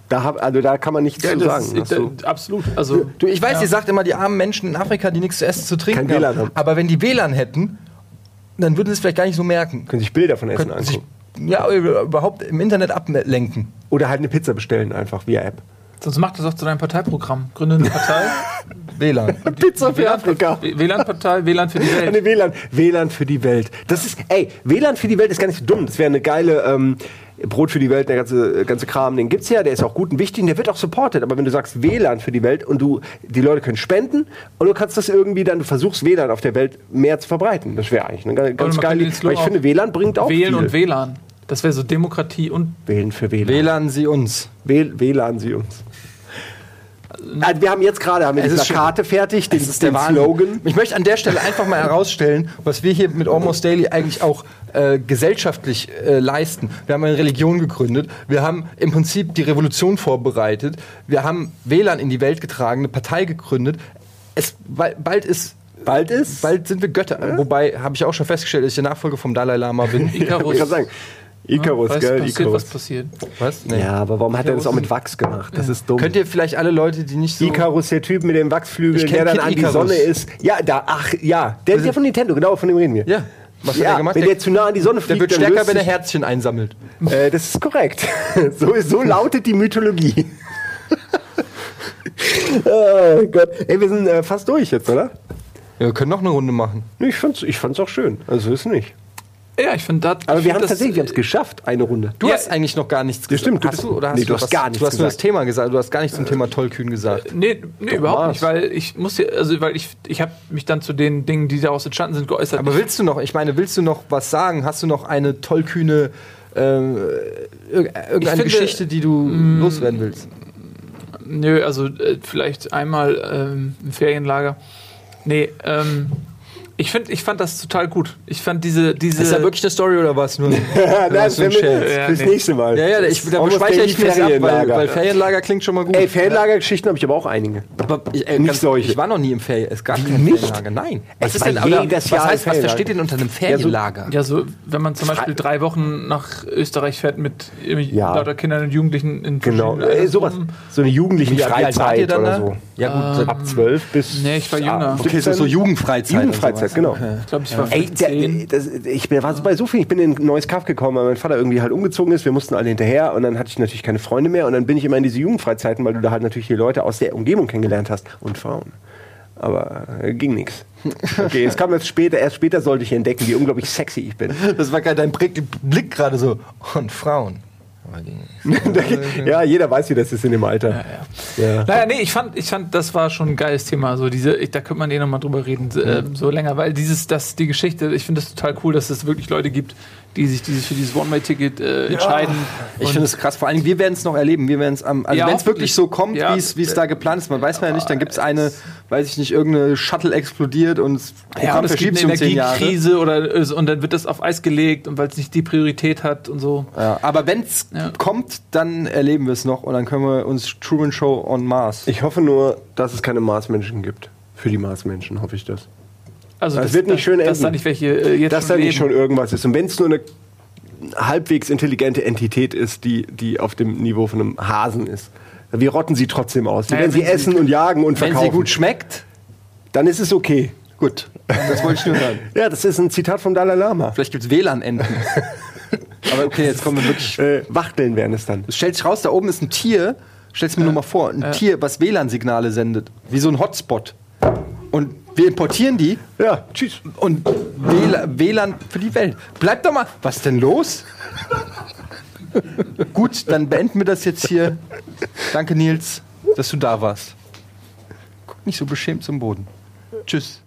Da, hab, also da kann man nichts zu sagen. ist, du- äh, absolut. Also, Du, ich weiß, Ja. ihr sagt immer, die armen Menschen in Afrika, die nichts zu essen, zu trinken Kein WLAN haben. Aber wenn die WLAN hätten, dann würden sie es vielleicht gar nicht so merken. können sich Bilder von Essen sich angucken. ja, überhaupt im Internet ablenken. Oder halt eine Pizza bestellen, einfach via App. Sonst mach das auch zu deinem Parteiprogramm. Gründe eine Partei. <laughs> WLAN. <laughs> Pizza für Afrika. WLAN-Partei, WLAN für die Welt. Eine WLAN. WLAN für die Welt. Das ist, ey, WLAN für die Welt ist gar nicht so dumm. Das wäre eine geile ähm, Brot für die Welt, der ganze, ganze Kram, den gibt's ja, der ist auch gut und wichtig und der wird auch supported. Aber wenn du sagst WLAN für die Welt und du, die Leute können spenden und du kannst das irgendwie dann, du versuchst WLAN auf der Welt mehr zu verbreiten. Das wäre eigentlich eine ganz, geile Weil ich finde, WLAN bringt auch Wählen viel. und WLAN. Das wäre so Demokratie und Wählen für WLAN. WLAN sie uns. WLAN sie uns. Also wir haben jetzt gerade haben wir Es die schon- Plakate fertig, den, Das ist den der. Slogan. Ich möchte an der Stelle einfach mal herausstellen, was wir hier mit Almost Daily eigentlich auch äh, gesellschaftlich äh, leisten. Wir haben eine Religion gegründet, wir haben im Prinzip die Revolution vorbereitet, wir haben WLAN in die Welt getragen, eine Partei gegründet. Es, bald, bald ist Bald ist. Bald sind wir Götter. Wobei, habe ich auch schon festgestellt, dass ich der Nachfolger vom Dalai Lama bin. Ich wollte gerade sagen. Icarus, was gell? passiert, Icarus. was passiert. Was? Nee. Ja, aber warum hat er das auch mit Wachs gemacht? Das ist dumm. Könnt ihr vielleicht alle Leute, die nicht so... Icarus, der Typ mit dem Wachsflügel, der dann Kid an die. Sonne ist. Ja, da, ach, ja. Der ist ja von Nintendo, genau, von dem reden wir. Ja. Was hat Ja, er gemacht? wenn der zu nah an die Sonne der fliegt, wird dann stärker, löst wenn er Herzchen einsammelt. <laughs> Äh, das ist korrekt. <laughs> so, so lautet die Mythologie. <laughs> oh Gott. Ey, wir sind äh, fast durch jetzt, oder? Ja, wir können noch eine Runde machen. Ich fand's, ich fand's auch schön. Also ist nicht. Ja, ich finde das. Aber wir haben das, tatsächlich, wir haben es geschafft, eine Runde. Du Ja, hast eigentlich noch gar nichts gesagt. stimmt, du Hast du, oder hast nee, du, du hast was, gar nichts Du hast nur das gesagt. Thema gesagt. Du hast gar nichts zum Thema Tollkühn gesagt. Nee, nee überhaupt Mars. nicht, weil ich muss ja, also weil ich, ich habe mich dann zu den Dingen, die daraus entstanden sind, geäußert. Aber willst du noch, ich meine, willst du noch was sagen? Hast du noch eine tollkühne, äh, irg- irgendeine finde, Geschichte, die du loswerden willst? Nö, also äh, vielleicht einmal ähm, im Ferienlager. Nee, ähm, Ich, find, ich fand das total gut. Ich fand diese. diese Ist da wirklich eine Story oder was? Nur Ja, <laughs> nein, so ein das Scherz? Ja, fürs nee. nächste Mal. Ja, ja, ich, da speichere ich mir das ab, weil, Ferienlager. weil Ferienlager klingt schon mal gut. Ey, Ferienlagergeschichten habe ich aber auch einige. Aber ich, äh, Nicht ganz- solche. Ich war noch nie im Ferien. Es gab kein Nicht? Ferienlager. Nein. Es Was ist war denn jedes was heißt, was Ferienlager. versteht denn unter einem Ferienlager? Ja, so, wenn man zum Beispiel drei Wochen nach Österreich fährt mit Ja. lauter Kindern und Jugendlichen in Genau, äh, sowas. So eine jugendliche Freizeit dann oder so. Ja gut, Ähm, Ab 12 bis. Nee, ich war jünger. okay, so, so Jugendfreizeit. Jugendfreizeit, sowas. genau. Ich glaube, ich war Ey, der, 15. das, ich bin- war so bei so viel. Ich bin in ein neues Kaff gekommen, weil mein Vater irgendwie halt umgezogen ist. Wir mussten alle hinterher und dann hatte ich natürlich keine Freunde mehr. Und dann bin ich immer in diese Jugendfreizeiten, weil du da halt natürlich die Leute aus der Umgebung kennengelernt hast und Frauen. Aber äh, ging nichts. Okay, es kam jetzt später. Erst später sollte ich entdecken, wie unglaublich sexy ich bin. Das war gerade dein Blick gerade so. Und Frauen. <laughs> Ja, jeder weiß, wie das ist in dem Alter. Ja. Naja, nee, ich fand, ich fand, das war schon ein geiles Thema. So diese, da könnte man eh nochmal drüber reden, äh, so länger, weil dieses, das, die Geschichte, ich finde das total cool, dass es wirklich Leute gibt, die sich dieses, für dieses One-Way-Ticket äh, entscheiden. Ich finde es krass. Vor allem, wir werden es noch erleben. Wir werden es am, also Ja, wenn es wirklich so kommt, Ja. wie es wie es da geplant ist, man weiß man ja nicht, dann gibt es eine, weiß ich nicht, irgendeine Shuttle explodiert und das ja, Programm und es gibt eine um. Energiekrise oder und dann wird das auf Eis gelegt und weil es nicht die Priorität hat und so. Ja, aber wenn es Ja. kommt, dann erleben wir es noch und dann können wir uns Truman Show on Mars. Ich hoffe nur, dass es keine Marsmenschen gibt. Für die Marsmenschen hoffe ich das. Also Das wird nicht schön dass enden. da nicht welche äh, jetzt dass da schon nicht schon irgendwas ist. Und wenn es nur eine halbwegs intelligente Entität ist, die, die auf dem Niveau von einem Hasen ist, wir rotten sie trotzdem aus. Die Naja, werden sie wenn sie- essen und jagen und Wenn verkaufen. sie gut schmeckt, Dann ist es okay. gut. Das wollte ich nur hören. <laughs> Ja, das ist ein Zitat vom Dalai Lama. Vielleicht gibt es WLAN-Enten. <laughs> aber okay, jetzt kommen wir wirklich. Äh, Wachteln wären es dann. Es stellt sich raus, da oben ist ein Tier. Stell's mir nur mal vor, ein Tier, was WLAN-Signale sendet. Wie so ein Hotspot. Und wir importieren die Ja, tschüss. und WLAN, für die Welt. Bleib doch mal. Was denn los? <laughs> Gut, dann beenden wir das jetzt hier. Danke, Nils, dass du da warst. Guck nicht so beschämt zum Boden. Tschüss.